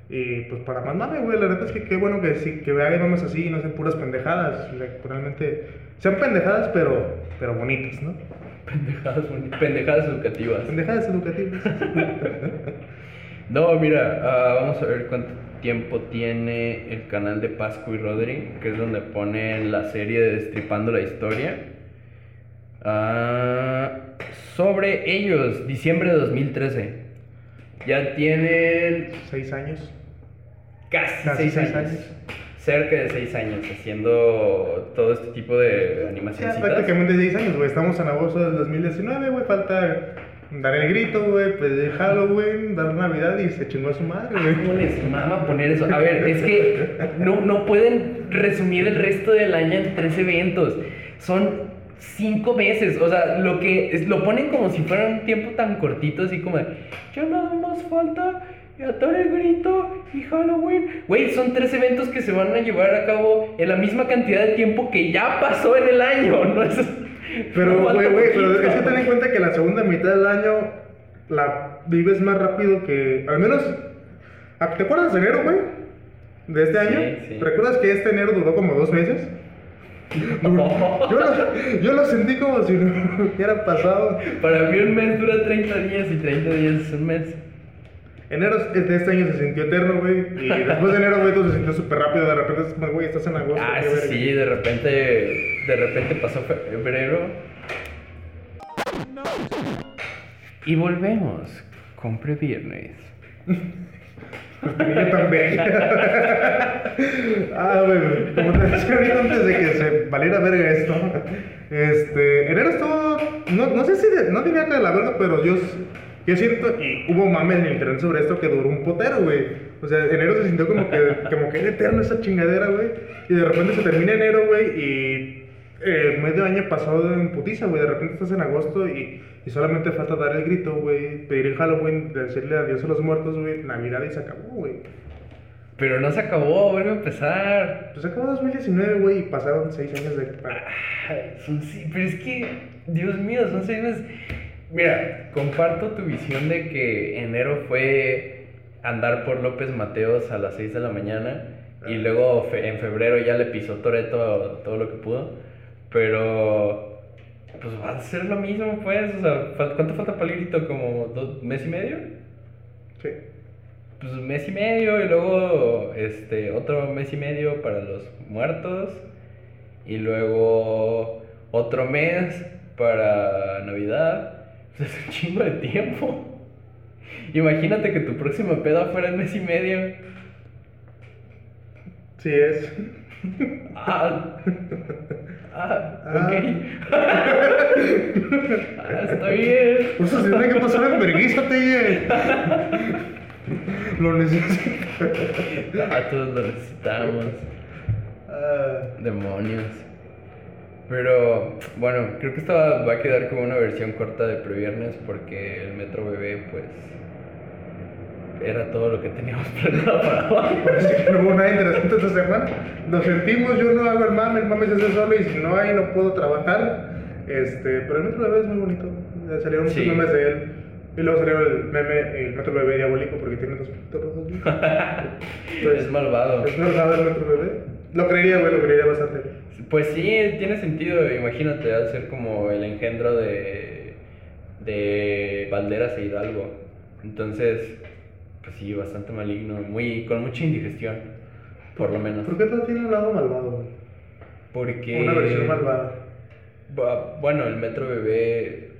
Y pues para más mame, güey. La neta es que qué bueno que sí, que vean mames así y no sean puras pendejadas. Realmente, sean pendejadas, pero, pero bonitas, ¿no? Pendejadas, pendejadas educativas. Pendejadas educativas. No, mira, ah, vamos a ver cuánto tiempo tiene el canal de Pascu y Rodri, que es donde ponen la serie de Destripando la Historia. Ah, sobre ellos, diciembre de 2013. Ya tienen Seis años. casi, Casi seis, seis años. años. Cerca de seis años haciendo todo este tipo de Ya, animaciones. prácticamente 6 años, güey. Estamos en agosto del 2019, güey. Falta dar el grito, güey. Pedir Halloween, dar Navidad y se chingó a su madre, güey. ¿Cómo les mama poner eso? A ver, es que no, no pueden resumir el resto del año en tres eventos. Son cinco meses. O sea, lo que es- lo ponen como si fuera un tiempo tan cortito, así como de, ya nada más falta atar el grito y Halloween. Güey, son tres eventos que se van a llevar a cabo en la misma cantidad de tiempo que ya pasó en el año. No es. Pero, güey, güey, pero es que ten en cuenta que la segunda mitad del año la vives más rápido que. Al menos. ¿ah, ¿Te acuerdas de enero, güey? De este Sí, año. sí. ¿Recuerdas que este enero duró como dos meses? Yo lo, yo lo sentí como si no hubiera pasado. Para mí un mes dura 30 días y 30 días es un mes. Enero de este año se sintió eterno, güey. Y después de enero, güey, todo se sintió súper rápido. De repente es como, güey, estás en agosto. Ah, sí, de repente, de repente pasó fe- febrero. Y volvemos con previernes. Yo también. ah, güey, como te decía antes de que se valiera verga esto, este, enero estuvo, no, no sé si, de- no diría que de la verga, pero yo, yo siento, y hubo mames en internet sobre esto que duró un potero, güey. O sea, enero se sintió como que, como que era eterno esa chingadera, güey. Y de repente se termina enero, güey, y eh, medio año pasado en putiza, güey. De repente estás en agosto y, y solamente falta dar el grito, güey. Pedir el Halloween, decirle adiós a los muertos, güey. Navidad y se acabó, güey. Pero no se acabó, vuelve a empezar. Pues se acabó 2019, güey, y pasaron seis años de... Ay, son sí, pero es que, Dios mío, son seis meses. Mira, comparto tu visión de que enero fue andar por López Mateos a las 6 de la mañana y luego fe- en febrero ya le pisó Toreto todo lo que pudo. Pero, pues va a ser lo mismo, pues. O sea, ¿cuánto falta para el grito? ¿Como dos mes y medio? Sí. pues mes y medio y luego este otro mes y medio para los muertos y luego otro mes para Navidad. Pues es un chingo de tiempo. Imagínate que tu próxima peda fuera el mes y medio. Sí es. Ah, ah, ok. ah, está bien. Pues se tiene que pasar en vergüenza, Teye. Lo necesito. Ah, todos lo necesitamos. Ah, Demonios. Pero bueno, creo que esta va- a quedar como una versión corta de previernes porque el Metro Bebé, pues, era todo lo que teníamos planeado para hoy. parece que no hubo nada interesante esta semana. Nos sentimos, yo no hago el mame, el mame se hace solo y si no hay no puedo trabajar. Este, pero el Metro Bebé es muy bonito. Salieron muchos Sí. memes de él. Y luego salió el meme, el Metro Bebé diabólico porque tiene dos puntos rojos. güey. es malvado. Es verdad el Metro Bebé. Lo creería, güey, lo creería bastante. Pues sí, tiene sentido. Imagínate, va a ser como el engendro de, de Valderas e Hidalgo. Entonces, pues sí, bastante maligno, muy, con mucha indigestión, por lo menos. ¿Por qué todo tiene un lado malvado, güey? Porque... Una versión malvada. Bu- Bueno, el Metro Bebé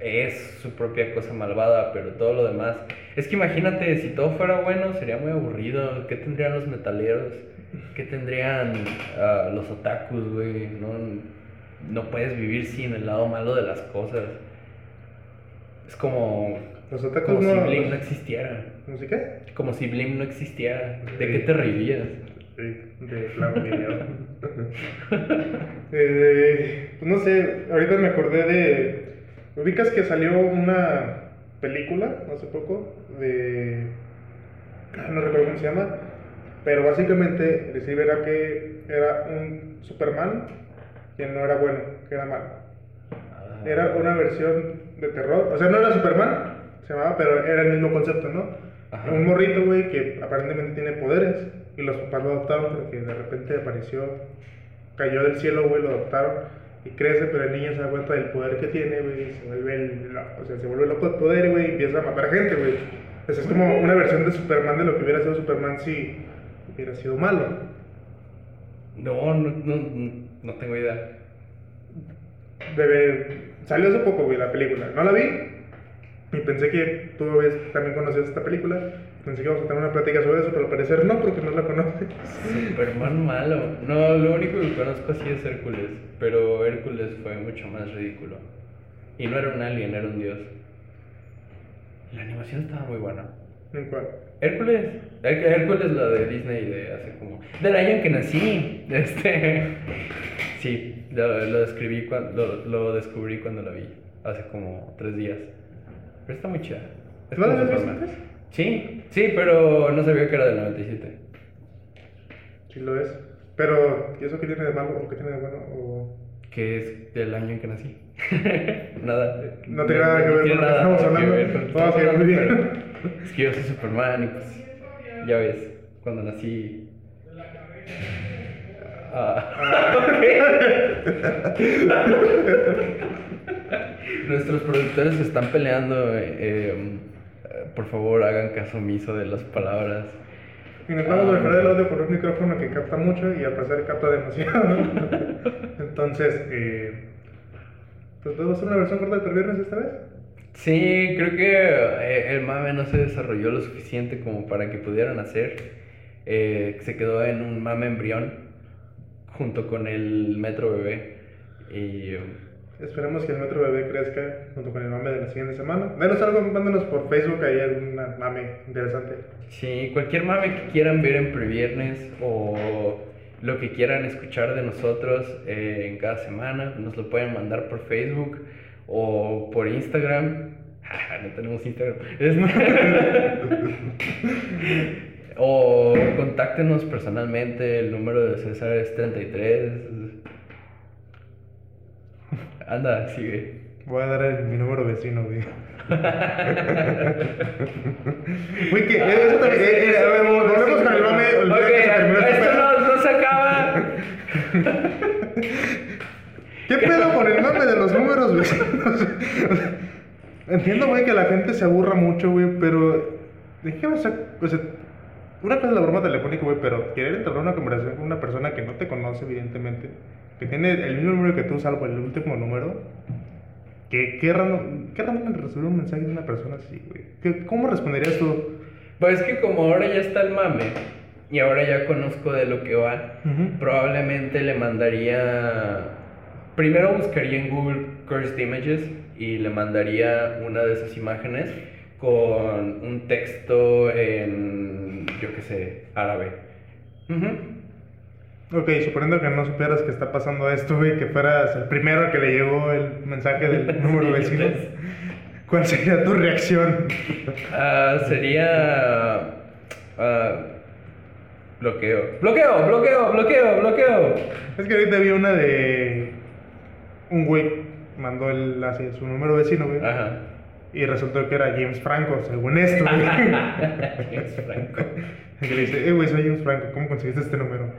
es su propia cosa malvada, pero todo lo demás. Es que imagínate, si todo fuera bueno, sería muy aburrido. ¿Qué tendrían los metaleros? ¿Qué tendrían ah, los otakus, güey? No, no puedes vivir sin el lado malo de las cosas. Es como. Los otakus Como si no. Blim no existiera. ¿Cómo si qué? Como si Blim no existiera. ¿De Sí. qué te reirías? Sí, de claro video. eh, pues no sé, ahorita me acordé de. ¿Ubicas que salió una película hace poco? De. ah, No recuerdo cómo se llama. Pero básicamente decía era que era un Superman que no era bueno, que era malo. Era una versión de terror. O sea, no era Superman, se llamaba, pero era el mismo concepto, ¿no? Ajá. Un morrito, güey, que aparentemente tiene poderes. Y los papás lo adoptaron porque de repente apareció, cayó del cielo, güey, lo adoptaron. Y crece, pero el niño se da cuenta del poder que tiene, güey. Se vuelve, el- lo- o sea, se vuelve loco de poder, güey, y empieza a matar gente, güey. Pues es como una versión de Superman de lo que hubiera sido Superman si hubiera sido malo. No, no, no, no tengo idea. Debe- Salió hace poco, güey, la película. No la vi. Y pensé que tú habías- también conocías esta película. Pensé que íbamos a tener una plática sobre eso, pero al parecer no, porque no la conoces. Superman malo. No, lo único que conozco así es Hércules. Pero Hércules fue mucho más ridículo. Y no era un alien, era un dios. La animación estaba muy buena. ¿En cuál? Hércules. Hércules, la de Disney de hace como. Del año en que nací. Este. Sí, lo, lo describí cuando, lo, lo descubrí cuando la vi. Hace como tres días. Pero está muy chida. Es ¿No la Sí, sí, pero no sabía que era del 97. Sí lo es. Pero, ¿y eso qué tiene de malo o qué tiene de bueno? O... Que es del año en que nací. nada. No tiene nada que ver con lo que nada estamos que hablando. Ok, estamos muy bien. Es que yo soy Superman y pues. Ya ves, cuando nací. Ah. Nuestros productores se están peleando. eh, eh, por favor, hagan caso omiso de las palabras. Intentamos Ah. mejorar el audio con un micrófono que capta mucho y al parecer capta demasiado. Entonces, eh, pues hacer una versión corta de Perviernes esta vez. Sí, creo que eh, el mame no se desarrolló lo suficiente como para que pudieran hacer. Eh, se quedó en un mame embrión junto con el Metro Bebé. Y Esperemos que el Metro Bebé crezca junto con el mame de la siguiente semana. Denos algo, mándanos por Facebook, ahí alguna mame interesante. sí, cualquier mame que quieran ver en previernes o lo que quieran escuchar de nosotros eh, en cada semana, nos lo pueden mandar por Facebook o por Instagram. Ah, no tenemos Instagram. Es- o contáctenos personalmente, el número de César es 33. Anda, sigue. Voy a dar el- mi número vecino, güey. Güey, que eso también. eh, eh, volvemos con el mame. Ok, este esto no, no se acaba. ¿Qué pedo con el mame de los números vecinos? Entiendo, güey, que la gente se aburra mucho, güey, pero Déjame sacar. O sea, una cosa es la broma telefónica, güey, pero querer entablar una conversación con una persona que no te conoce, evidentemente, que tiene el mismo número que tú, salvo el último número. ¿Qué, qué random, qué random recibir un mensaje de una persona así, güey? ¿Qué- ¿Cómo responderías tú? Pues es que como ahora ya está el mame y ahora ya conozco de lo que va, Ujú. probablemente le mandaría. Primero buscaría en Google Cursed Images y le mandaría una de esas imágenes con un texto en, yo qué sé, árabe. Ujú. Ok, suponiendo que no supieras que está pasando esto, güey, que fueras el primero que le llegó el mensaje del número vecino. ¿cuál sería tu reacción? Ah, sería. ah, bloqueo. Bloqueo, bloqueo, bloqueo, bloqueo. Es que ahorita vi una de un güey mandó el, así, su número vecino, güey, Ajá. y resultó que era James Franco, según esto, güey. Es Franco. Y le dice, eh, güey, soy James Franco, ¿cómo conseguiste este número?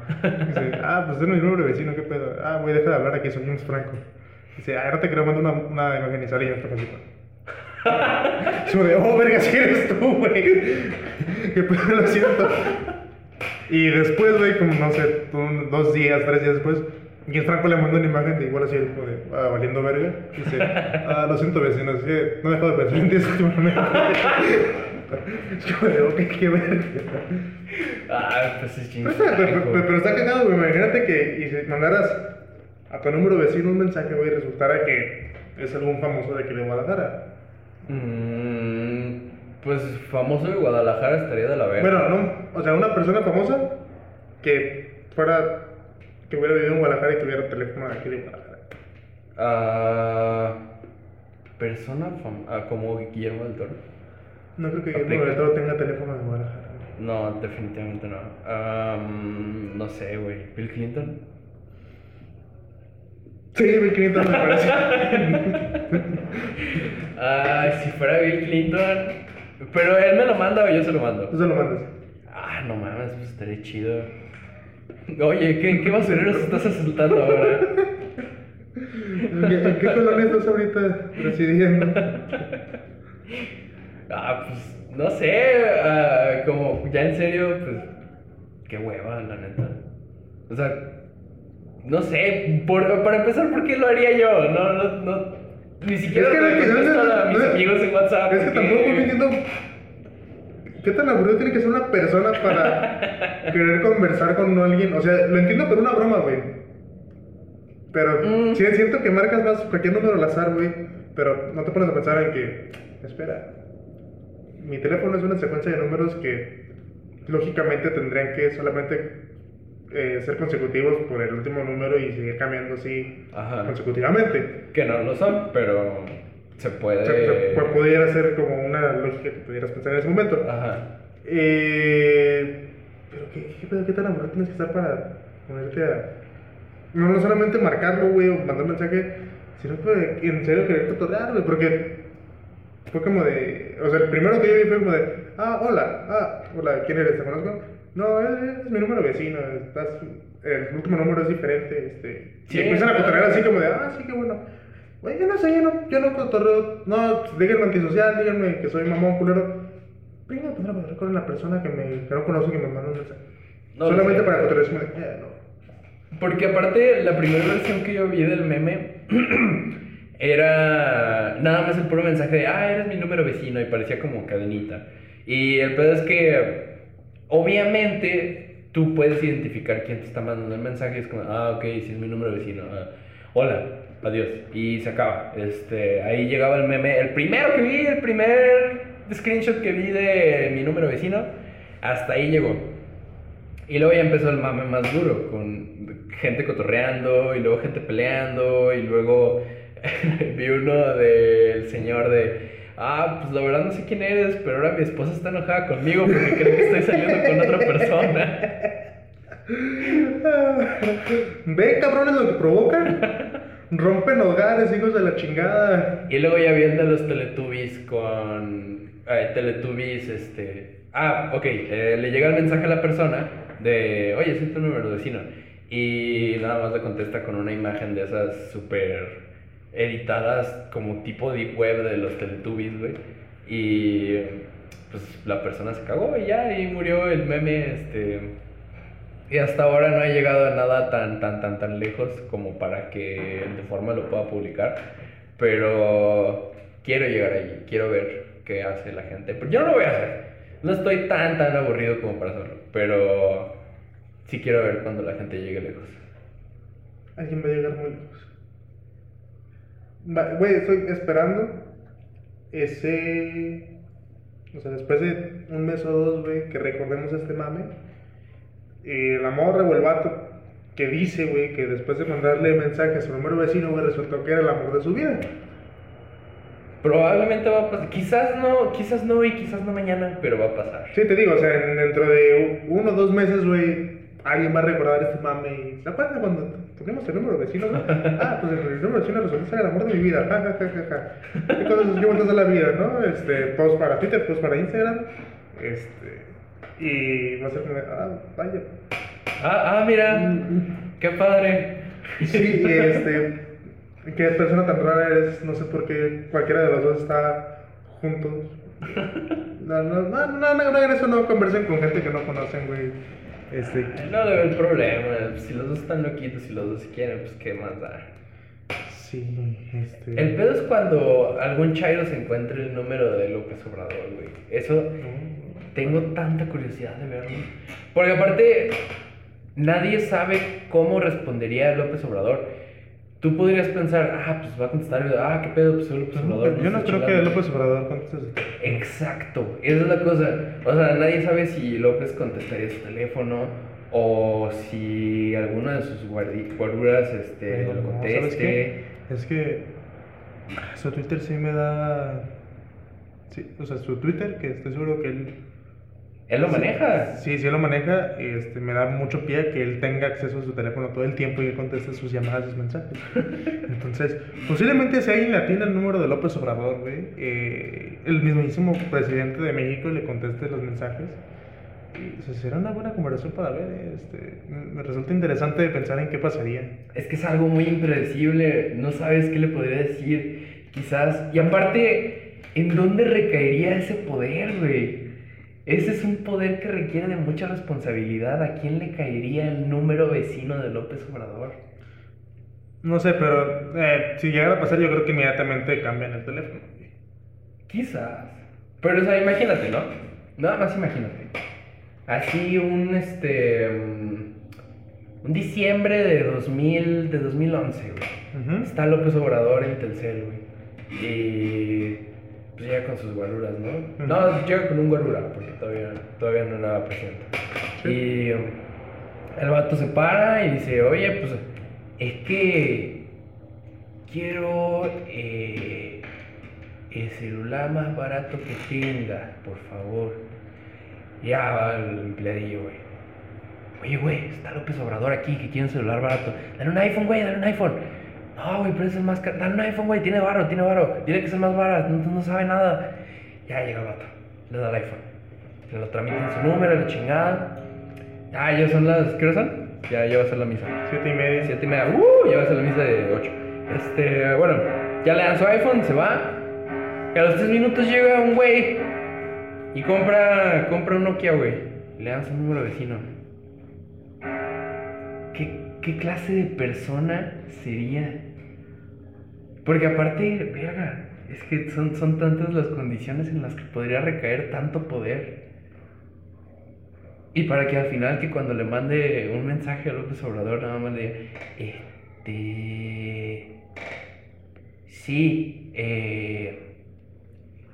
Dice, ah, pues es mi número vecino, ¿qué pedo? Ah, güey, deja de hablar aquí, soy James Franco. Dice, ah, no te creo, mando una, una imagen y sale James Franco. como de, oh, verga, si eres tú, güey. Qué pedo, lo siento. Y después, güey, como no sé, dos días, tres días después, James Franco le mandó una imagen de igual así, como de, ah, valiendo verga. Dice, ah, lo siento, vecino, es no he de pensar en ti últimamente. Como de, ok, qué verga. Ah, pues es chingón. pero- pero- pero está cagado, güey. Imagínate que y si mandaras a tu número vecino un mensaje, güey, y resultara que es algún famoso de aquí de Guadalajara. Mm, pues famoso de Guadalajara estaría de la verga. Bueno, no, o sea, una persona famosa que fuera, que hubiera vivido en Guadalajara y tuviera teléfono de aquí de Guadalajara. Ah, persona fam- ah, como Guillermo del Toro. No creo que. Guillermo del Toro tenga teléfono de Guadalajara. No, definitivamente no. No sé, güey. Bill Clinton. Sí, Bill Clinton me parece. Ay, si fuera Bill Clinton. Pero él me lo manda o yo se lo mando. Tú se lo mandas. Ah, no mames, pues estaría chido. Oye, ¿qué, qué basureros estás asaltando ahora? ¿En qué, en qué colonia estás ahorita residiendo? Ah, pues no sé, ah, como ya en serio, pues qué hueva, la neta. O sea, no sé, por- para empezar, ¿por qué lo haría yo? No, no, no, ni siquiera Es que contesto a mis amigos en WhatsApp. Es que tampoco me entiendo. ¿Qué tan aburrido tiene que ser una persona para querer conversar con alguien? O sea, lo entiendo por una broma, güey. Pero Mm. sí, siento que marcas más cualquier número al azar, güey. Pero no te pones a pensar en que, espera, mi teléfono es una secuencia de números que lógicamente tendrían que solamente eh, ser consecutivos por el último número y seguir cambiando así Ajá. consecutivamente. Que no lo son, pero se puede. O sea, se- pu- pudiera ser como una lógica que pudieras pensar en ese momento. Ajá. Eh, pero ¿qué, qué, pedo? ¿Qué tan aburrido tienes que estar para ponerte a... No, no solamente marcarlo, güey, o mandar un mensaje, sino que en serio querer cotorrear, güey, porque fue como de... O sea, el primero que yo vi fue como de, ah, hola, ah, hola, ¿quién eres? ¿Te conozco? No, es, es mi número vecino, estás... El último número es diferente, este... Sí, y empiezan a cotorrear así como de, ah, sí, qué bueno. Güey, yo no sé, yo no, yo no cotorreo, no, díganme antisocial, díganme que soy mamón culero. Venga a poner a hablar con la persona que, me, que no conozco y que me manda un mensaje. No Solamente sé. para cotorrear, es como de, eh, no. Porque aparte, la primera versión que yo vi del meme era nada más el puro mensaje de, ah, eres mi número vecino, y parecía como cadenita. Y el pedo es que, obviamente, tú puedes identificar quién te está mandando el mensaje, es como, ah, ok, si es mi número vecino, ah, hola, adiós, y se acaba. Este, ahí llegaba el meme, el primero que vi, el primer screenshot que vi de mi número vecino, hasta ahí llegó. Y luego ya empezó el mame más duro, con gente cotorreando, y luego gente peleando, y luego vi uno del señor de, ah, pues la verdad no sé quién eres, pero ahora mi esposa está enojada conmigo porque cree que estoy saliendo con otra persona. Ve, cabrones, lo que provocan. Rompen hogares, hijos de la chingada. Y luego ya vi el de los Teletubbies con... Ay, Teletubbies, este... Ah, ok, eh, le llega el mensaje a la persona de, oye, soy tu número de vecino. Y nada más le contesta con una imagen de esas súper editadas como tipo deep web de los Teletubbies, güey. Y pues la persona se cagó y ya, y murió el meme, este... Y hasta ahora no ha llegado a nada tan, tan, tan, tan lejos como para que de forma lo pueda publicar. Pero quiero llegar allí, quiero ver qué hace la gente. Pero yo no lo voy a hacer. No estoy tan, tan aburrido como para hacerlo. Pero sí quiero ver cuando la gente llegue lejos. Alguien va a llegar muy lejos. Güey, estoy esperando ese. O sea, después de un mes o dos, güey, que recordemos este mame. eh, la morra o el vato que dice, güey, que después de mandarle mensaje a su número vecino, güey, resultó que era el amor de su vida. Probablemente va a pasar. Quizás no, quizás no y quizás no mañana, pero va a pasar. Sí, te digo, o sea, en- dentro de uno o dos meses, güey, alguien va a recordar este mame y. ¿Se acuerdan cuando ponemos el número vecino? Ah, pues el número vecino resultó ser el amor de mi vida. Ja, ja, ja, ja. ¿Qué cosas de la vida, no? Este, post para Twitter, post para Instagram. Este. Y va a ser como ah, vaya. Ah, ah, mira. Qué padre. Sí, este. Qué persona tan rara eres, no sé por qué cualquiera de los dos está juntos. No, no, no, no, no, eso, no conversen con gente que no conocen, güey. Este, No le veo el problema. Si los dos están loquitos y los dos quieren, pues qué más da. sí, este. El pedo es cuando algún chairo se encuentre el número de López Obrador, güey. Eso tengo tanta curiosidad de verlo. Porque aparte, nadie sabe cómo respondería López Obrador. Tú podrías pensar, ah, pues va a contestar, ah, qué pedo, pues soy López Obrador. Yo no sé creo que. López Obrador conteste. Exacto, esa es la cosa. O sea, nadie sabe si López contestaría su teléfono o si alguna de sus guaruras este, No, lo conteste. ¿sabes qué? Es que su Twitter sí me da. Sí, o sea, su Twitter, que estoy seguro que él. Él lo maneja. Sí, sí, él lo maneja. Este, me da mucho pie que él tenga acceso a su teléfono todo el tiempo y él conteste sus llamadas, sus mensajes. Entonces, posiblemente si alguien le atiende el número de López Obrador, güey, eh, el mismísimo presidente de México le conteste los mensajes. O sea, será una buena conversación para ver. Este, me resulta interesante pensar en qué pasaría. Es que es algo muy impredecible, no sabes qué le podría decir, quizás. Y aparte, ¿en dónde recaería ese poder, güey? Ese es un poder que requiere de mucha responsabilidad. ¿A quién le caería el número vecino de López Obrador? No sé, pero eh, si llegara a pasar, yo creo que inmediatamente cambian el teléfono. Quizás. Pero, o sea, imagínate, ¿no? Nada más imagínate. Así un, este... mm, Un diciembre de 2000, de 2011, güey. Está López Obrador en Telcel, güey. Y llega con sus guaruras, ¿no? No, llega con un guarura, porque todavía, todavía no era presidente. Sí. Y el vato se para y dice, oye, pues es que quiero eh, el celular más barato que tenga, por favor. Ya va el empleadillo, güey. Oye, güey, está López Obrador aquí que quiere un celular barato. Dale un iPhone, güey, dale un iPhone. No, güey, pero es el más caro. Dale un iPhone, güey, tiene varo, tiene varo. Dile que es el más barato, no, no sabe nada. Ya llega el vato, le da el iPhone. Le lo tramitan su número, la chingada. Ah, ya son las. ¿Qué hora son? Ya, ya va a ser la misa. Siete y media. Siete y media. ¡Uh! Ya va a ser la misa de 8. Este, bueno, ya le dan su iPhone, se va. Y a los tres minutos llega un güey y compra, compra un Nokia, güey. Le dan su número vecino. ¿Qué, ¿Qué clase de persona sería? Porque aparte, verga, es que son, son tantas las condiciones en las que podría recaer tanto poder. Y para que al final que cuando le mande un mensaje a López Obrador nada más le diga, este... Sí, eh,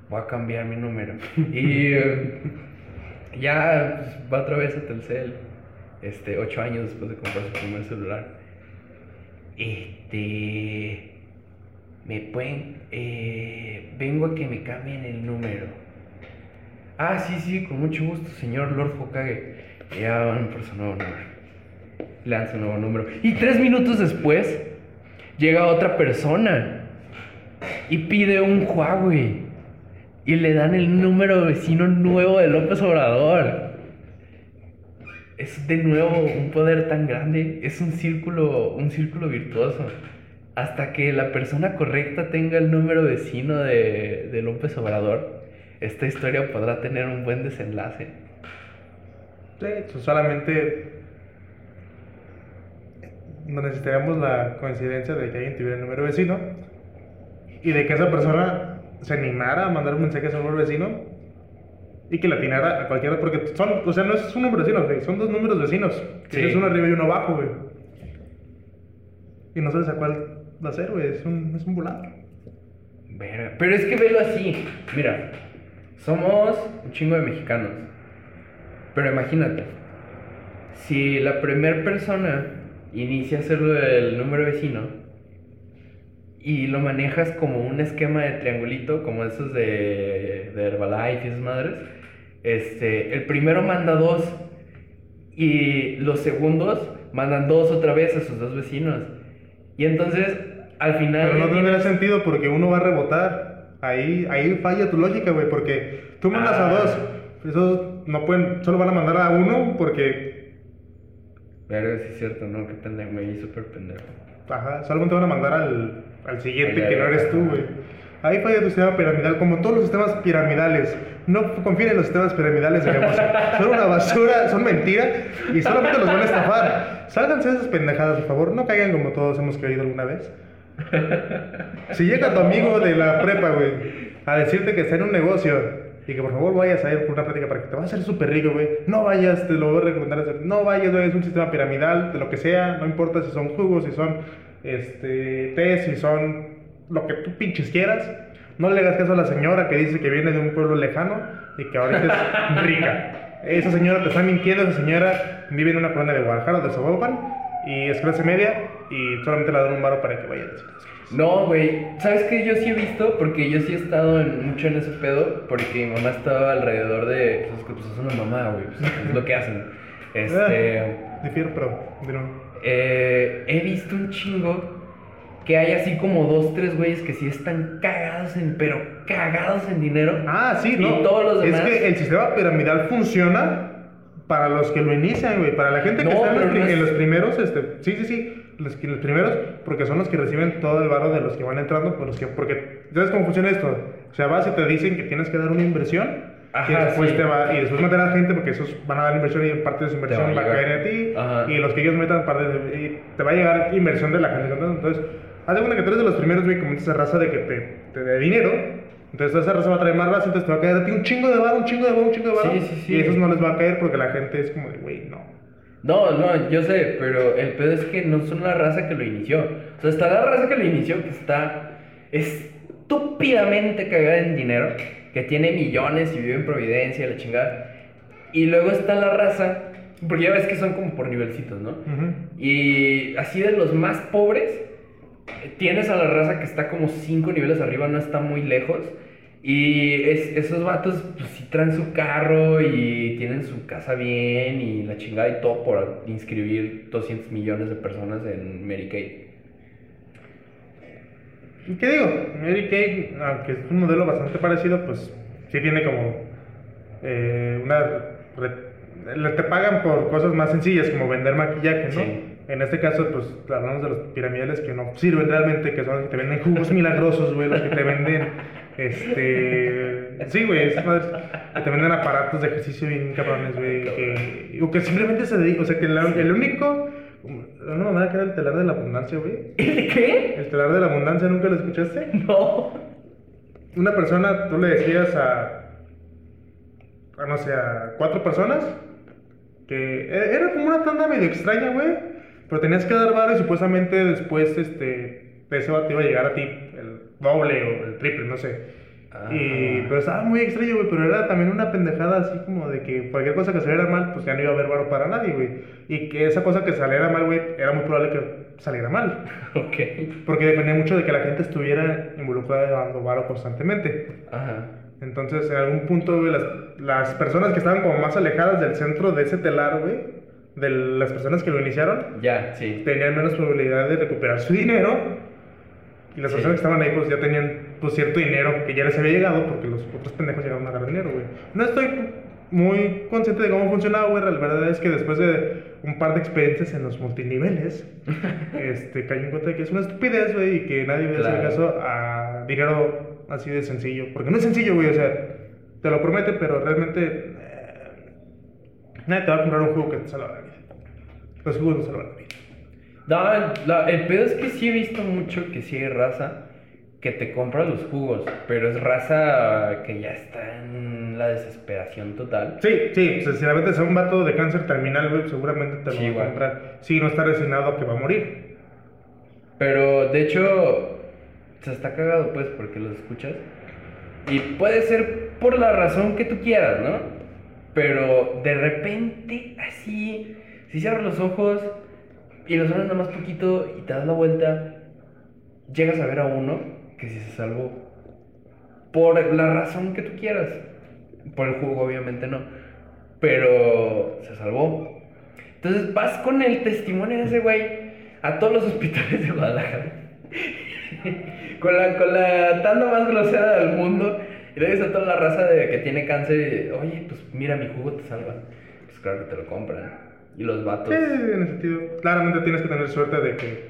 voy a cambiar mi número. y eh, ya pues, va otra vez a Telcel, este, ocho años después de comprar su primer celular. Este... Me pueden... eh, vengo a que me cambien el número. Ah, sí, sí, con mucho gusto, señor Lord Hokage. Ya van por su nuevo número. Dan su nuevo número. Y tres minutos después, llega otra persona y pide un Huawei. Y le dan el número vecino nuevo de López Obrador. Es de nuevo un poder tan grande. Es un círculo, un círculo virtuoso. Hasta que la persona correcta tenga el número vecino de, de López Obrador, esta historia podrá tener un buen desenlace. Sí, pues solamente no necesitaríamos la coincidencia de que alguien tuviera el número vecino y de que esa persona se animara a mandar un mensaje a su número vecino y que la atinara a cualquiera, porque son, o sea, no es un número vecino, güey, son dos números vecinos. Sí. Es uno arriba y uno abajo, güey. Y no sabes a cuál a ser, güey, es un, es un volado. Verga, Pero es que velo así. Mira, somos un chingo de mexicanos. Pero imagínate, si la primera persona inicia a hacerlo del número vecino y lo manejas como un esquema de triangulito, como esos de, de Herbalife y esas madres, este, el primero manda dos y los segundos mandan dos otra vez a sus dos vecinos. Y entonces, al final... Pero no tendría sentido porque uno va a rebotar. Ahí, ahí falla tu lógica, güey, porque tú mandas a Ah. dos. Esos no pueden, solo van a mandar a uno porque, Verga, sí es cierto, no, qué pendejo, me súper pendejo. ajá, solamente van a mandar al, al siguiente que no eres tú, güey. Ahí falla tu sistema piramidal, como todos los sistemas piramidales. No confíen en los sistemas piramidales de negocio. Son una basura, son mentira y solamente los van a estafar. Sálganse esas pendejadas, por favor. No caigan como todos hemos caído alguna vez. Si llega tu amigo de la prepa, güey, a decirte que está en un negocio y que por favor vayas a ir por una práctica para que te vas a hacer súper rico, güey, no vayas, te lo voy a recomendar. No vayas, güey, es un sistema piramidal, de lo que sea, no importa si son jugos, si son este, té, si son lo que tú pinches quieras. No le hagas caso a la señora que dice que viene de un pueblo lejano y que ahorita es rica. Esa señora te está mintiendo, esa señora vive en una colonia de Guadalajara, de Zapopan, y es clase media y solamente le dan un varo para que vaya a decir las cosas. No, güey, ¿sabes qué? Yo sí he visto, porque yo sí he estado en- mucho en ese pedo, porque mi mamá estaba alrededor de. Pues es que pues, es una mamá, güey, pues, es lo que hacen. Este. Difiero, pero de nuevo. eh, he visto un chingo que hay así como dos, tres güeyes que sí están cagados en. Pero cagados en dinero. Ah, sí, Y no. todos los demás. Es que el sistema piramidal funciona para los que lo inician, güey. Para la gente que No, está en los, no es- en los primeros, este, sí, sí, sí. Los, que- los primeros, porque son los que reciben todo el varo de los que van entrando, por los que, porque, ¿sabes cómo funciona esto? O sea, vas y te dicen que tienes que dar una inversión. Ajá, y después sí. te va, y después meter a la gente porque esos van a dar inversión y parte de su inversión va va a a caer a ti Ajá. y los que ellos metan parte de, y te va a llegar inversión de la gente entonces haz de cuenta que tú eres de los primeros güey como esa raza de que te, te dé dinero entonces esa raza va a traer más raza entonces te va a caer a ti un chingo de varo un chingo de varo un chingo de varo Sí, sí, sí. y esos no les va a caer porque la gente es como de güey no No, no, yo sé, pero el pedo es que no son la raza que lo inició. O sea, está la raza que lo inició que está estúpidamente cagada en dinero, que tiene millones y vive en Providencia, la chingada. Y luego está la raza, porque ya ves que son como por nivelcitos, ¿no? Y así de los más pobres, tienes a la raza que está como cinco niveles arriba, no está muy lejos. Y es- esos vatos, pues sí traen su carro y tienen su casa bien y la chingada y todo por inscribir 200 millones de personas en Medicaid. ¿Y ¿Qué digo? Mary Kay, aunque es un modelo bastante parecido, pues sí tiene como eh, una... re- le- te pagan por cosas más sencillas como vender maquillaje, ¿no? Sí. En este caso, pues hablamos de los piramidales que no sirven realmente, que son los que te venden jugos milagrosos, güey, los que te venden, este... Sí, güey, que te venden aparatos de ejercicio bien cabrones, güey, que... O que simplemente se dedican, o sea, que el único... Una manera que era el telar de la abundancia, güey. ¿El qué? El telar de la abundancia, ¿nunca lo escuchaste? No. Una persona, tú le decías a, a no sé, a cuatro personas, que e- era como una tanda medio extraña, güey, pero tenías que dar varo y supuestamente después, este, de ese vato iba a llegar a ti el doble o el triple, no sé. Ah. Y, pero estaba muy extraño, güey, pero era también una pendejada así como de que cualquier cosa que saliera mal, pues ya no iba a haber varo para nadie, güey. Y que esa cosa que saliera mal, güey, era muy probable que saliera mal. Ok. Porque dependía mucho de que la gente estuviera involucrada dando varo constantemente. Ajá. Entonces, en algún punto, güey, las, las personas que estaban como más alejadas del centro de ese telar, güey, de las personas que lo iniciaron, Ya, sí. tenían menos probabilidad de recuperar su dinero. Y las Sí. personas que estaban ahí, pues ya tenían pues, cierto dinero que ya les había llegado porque los otros pendejos llegaron a ganar dinero, güey. No estoy muy consciente de cómo funcionaba, güey. La verdad es que después de un par de experiencias en los multiniveles, este, caí en cuenta de que es una estupidez, güey, y que nadie debe hacer Claro. caso a dinero así de sencillo. Porque no es sencillo, güey, o sea, Te lo prometen, pero realmente eh, nadie te va a comprar un juego que te salva Los juegos no salvan la vida. No, la- el pedo es que sí he visto mucho que sí hay raza que te compra los jugos, pero es raza que ya está en la desesperación total. Sí, sí, sinceramente, si es un vato de cáncer terminal, güey, seguramente te lo Sí, va a comprar. Sí, no está resignado a que va a morir. Pero de hecho, se está cagado pues porque los escuchas. Y puede ser por la razón que tú quieras, ¿no? Pero de repente, así, si cierras los ojos y los abres nada más poquito y te das la vuelta, llegas a ver a uno que sí se salvó. Por la razón que tú quieras. Por el juego, obviamente no. Pero se salvó. Entonces vas con el testimonio de ese güey a todos los hospitales de Guadalajara. con, la, con la tanda más grosera del mundo. Y le dices a toda la raza de que tiene cáncer, oye, pues mira, mi jugo te salva. Pues claro que te lo compran. Y los vatos. Sí, en ese sentido. Claramente tienes que tener suerte de que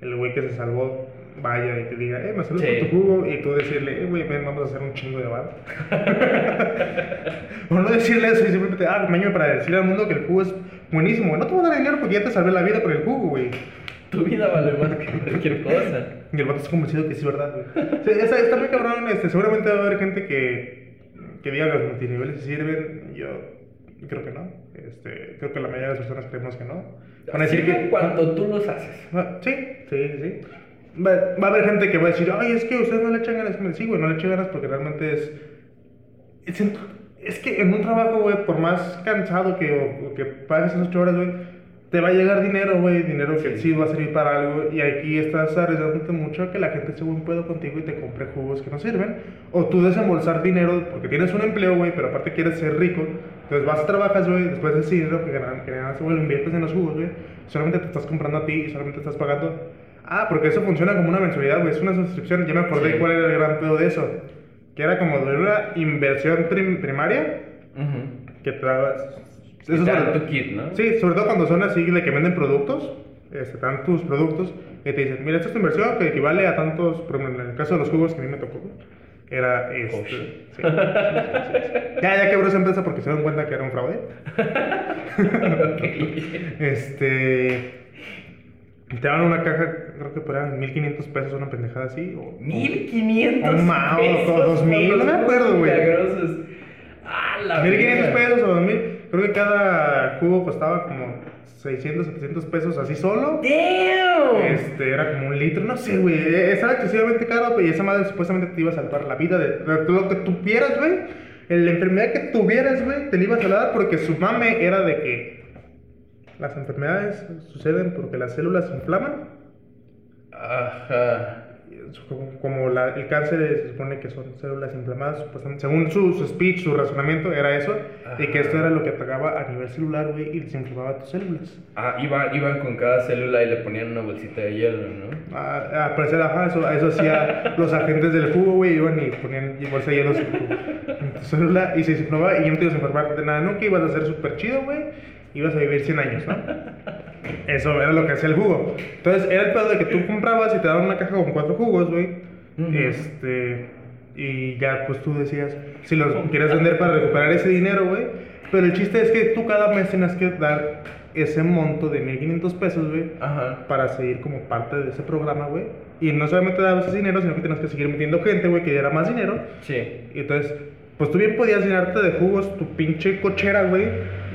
el güey que se salvó vaya y te diga, eh, me salvo Sí. por tu jugo. Y tú decirle, eh, güey, ven, vamos a hacer un chingo de bar. o no decirle eso y simplemente, ah, mañana para decir al mundo que el jugo es buenísimo. No te voy a dar dinero porque ya te salvé la vida con el jugo, güey. Tu vida vale más que cualquier cosa. Y el vato está convencido que sí, ¿verdad, güey? Está, está muy cabrón. Este, seguramente va a haber gente que, que diga que los multiniveles sirven. Yo creo que no. Este, creo que la mayoría de las personas creemos que no. Van a decir que. cuando tú los haces. Ah, Sí, sí, sí. Va, va a haber gente que va a decir, ay, es que ustedes no le echan ganas. Sí, güey, no le echan ganas porque realmente es. Es, en- es que en un trabajo, güey, por más cansado que, o, que pagues esas ocho horas, güey, te va a llegar dinero, güey, dinero que sí va a servir para algo. Y aquí estás arriesgándote mucho a que la gente se un pedo contigo y te compre jugos que no sirven. O tú desembolsar dinero porque tienes un empleo, güey, pero aparte quieres ser rico. Entonces vas, trabajas, güey, después de ese dinero que ganas, que güey, lo inviertes en los jugos, güey. Solamente te estás comprando a ti y solamente estás pagando. Ah, porque eso funciona como una mensualidad, güey, es una suscripción. Ya me acordé Sí. cuál era el gran pedo de eso. Que era como de una inversión prim- primaria Ujú. que te dabas. Te dan sobre- tu kit, ¿no? Sí, sobre todo cuando son así de que venden productos, este, te dan tus productos y te dicen, mira, esta es tu inversión que equivale a tantos, por ejemplo, en el caso de los jugos que a mí me tocó, era este. Oh, sí, sí, sí, sí. Ya, ya quebró esa empresa porque se dieron cuenta que era un fraude. Este. Te daban una caja, creo que eran 1500 pesos, una pendejada así. O, 1500 Oh, ma, o pesos. 2000, por no me acuerdo, güey. Ah, la 1500 verga. pesos o 2000. Creo que cada jugo costaba como 600, 700 pesos así solo. Damn. Este, era como un litro, no sé, güey. Estaba excesivamente caro, y esa madre supuestamente te iba a salvar la vida de, de lo que tuvieras, güey. La enfermedad que tuvieras, güey, te la iba a salvar porque su mame era de que las enfermedades suceden porque las células se inflaman. Ajá. Como, la- el cáncer se supone que son células inflamadas, supuestamente, según su, su speech, su razonamiento, era eso. Y que esto era lo que atacaba a nivel celular, güey, y desinflamaba tus células. Ah, iban, iban con cada célula y le ponían una bolsita de hielo, ¿no? Ah, al parecer, ajá, eso, eso hacía los agentes del jugo, güey, iban y ponían y bolsa de hielo en tu, célula y se desinflamaba y no te ibas a enfermar de nada nunca, ibas a ser súper chido, güey, ibas a vivir 100 años, ¿no? Eso era lo que hacía el jugo. Entonces, era el pedo de que tú comprabas y te daban una caja con cuatro jugos, güey, Ujú. este, y ya, pues tú decías, si los quieres vender para recuperar ese dinero, güey, pero el chiste es que tú cada mes tienes que dar ese monto de 1500 pesos, güey, para seguir como parte de ese programa, güey. Y no solamente dabas ese dinero, sino que tenías que seguir metiendo gente, güey, que diera más dinero. Sí. Y entonces, pues tú bien podías llenarte de jugos tu pinche cochera, güey,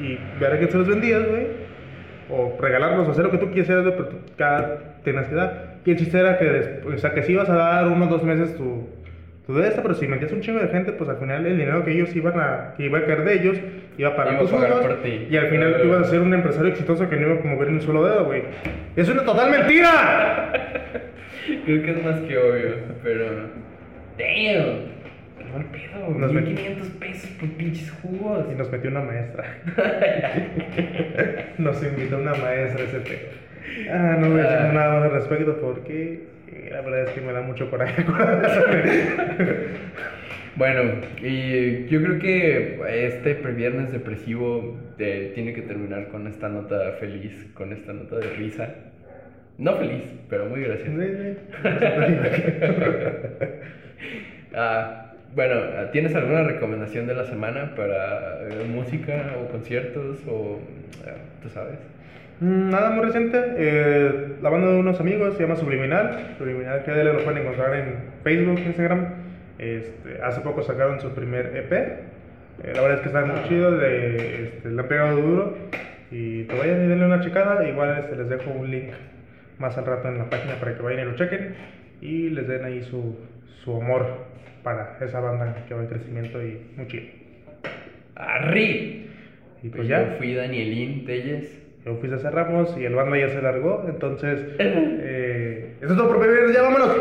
y ver a quién se los vendías, güey. O regalarlos, o hacer lo que tú quisieras, pero tú cada tenías que dar. Y el chiste era que, después, o sea, que si ibas a dar unos dos meses tu, tu de esta, pero si metías un chingo de gente, pues al final el dinero que ellos iban a, que iba a caer de ellos, iba a pagar tus ti. Y al final tú ibas a ser un empresario exitoso que no iba a mover ni un solo dedo, güey. ¡Es una total mentira! Creo que es más que obvio, pero. Damn. Qué mal pedo. Nos 1500 pesos por pinches jugos. Y nos metió una maestra. nos invitó una maestra ese pedo. Ah, no voy a decir nada más al respecto porque eh, la verdad es que me da mucho coraje. Bueno, y yo creo que este previernes depresivo eh, tiene que terminar con esta nota feliz, con esta nota de risa. No feliz, pero muy graciosa. Ah, bueno, ¿tienes alguna recomendación de la semana para eh, música o conciertos o eh, tú sabes? Mm, Nada muy reciente, eh, la banda de unos amigos se llama Subliminal. Subliminal GDL lo pueden encontrar en Facebook, Instagram. Este, hace poco sacaron su primer EP. Eh, la verdad es que está muy chido, le, este, le han pegado duro. Y que vayan y denle una checada. Igual este, les dejo un link más al rato en la página para que vayan y lo chequen. Y les den ahí su, su amor para esa banda que va en crecimiento y muy chido. ¡Arri! Y Pues pues yo ya. fui Danielín Telles. Yo fui a Ramos y el banda ya se largó, entonces... Eh, eso es todo por beber, ya vámonos.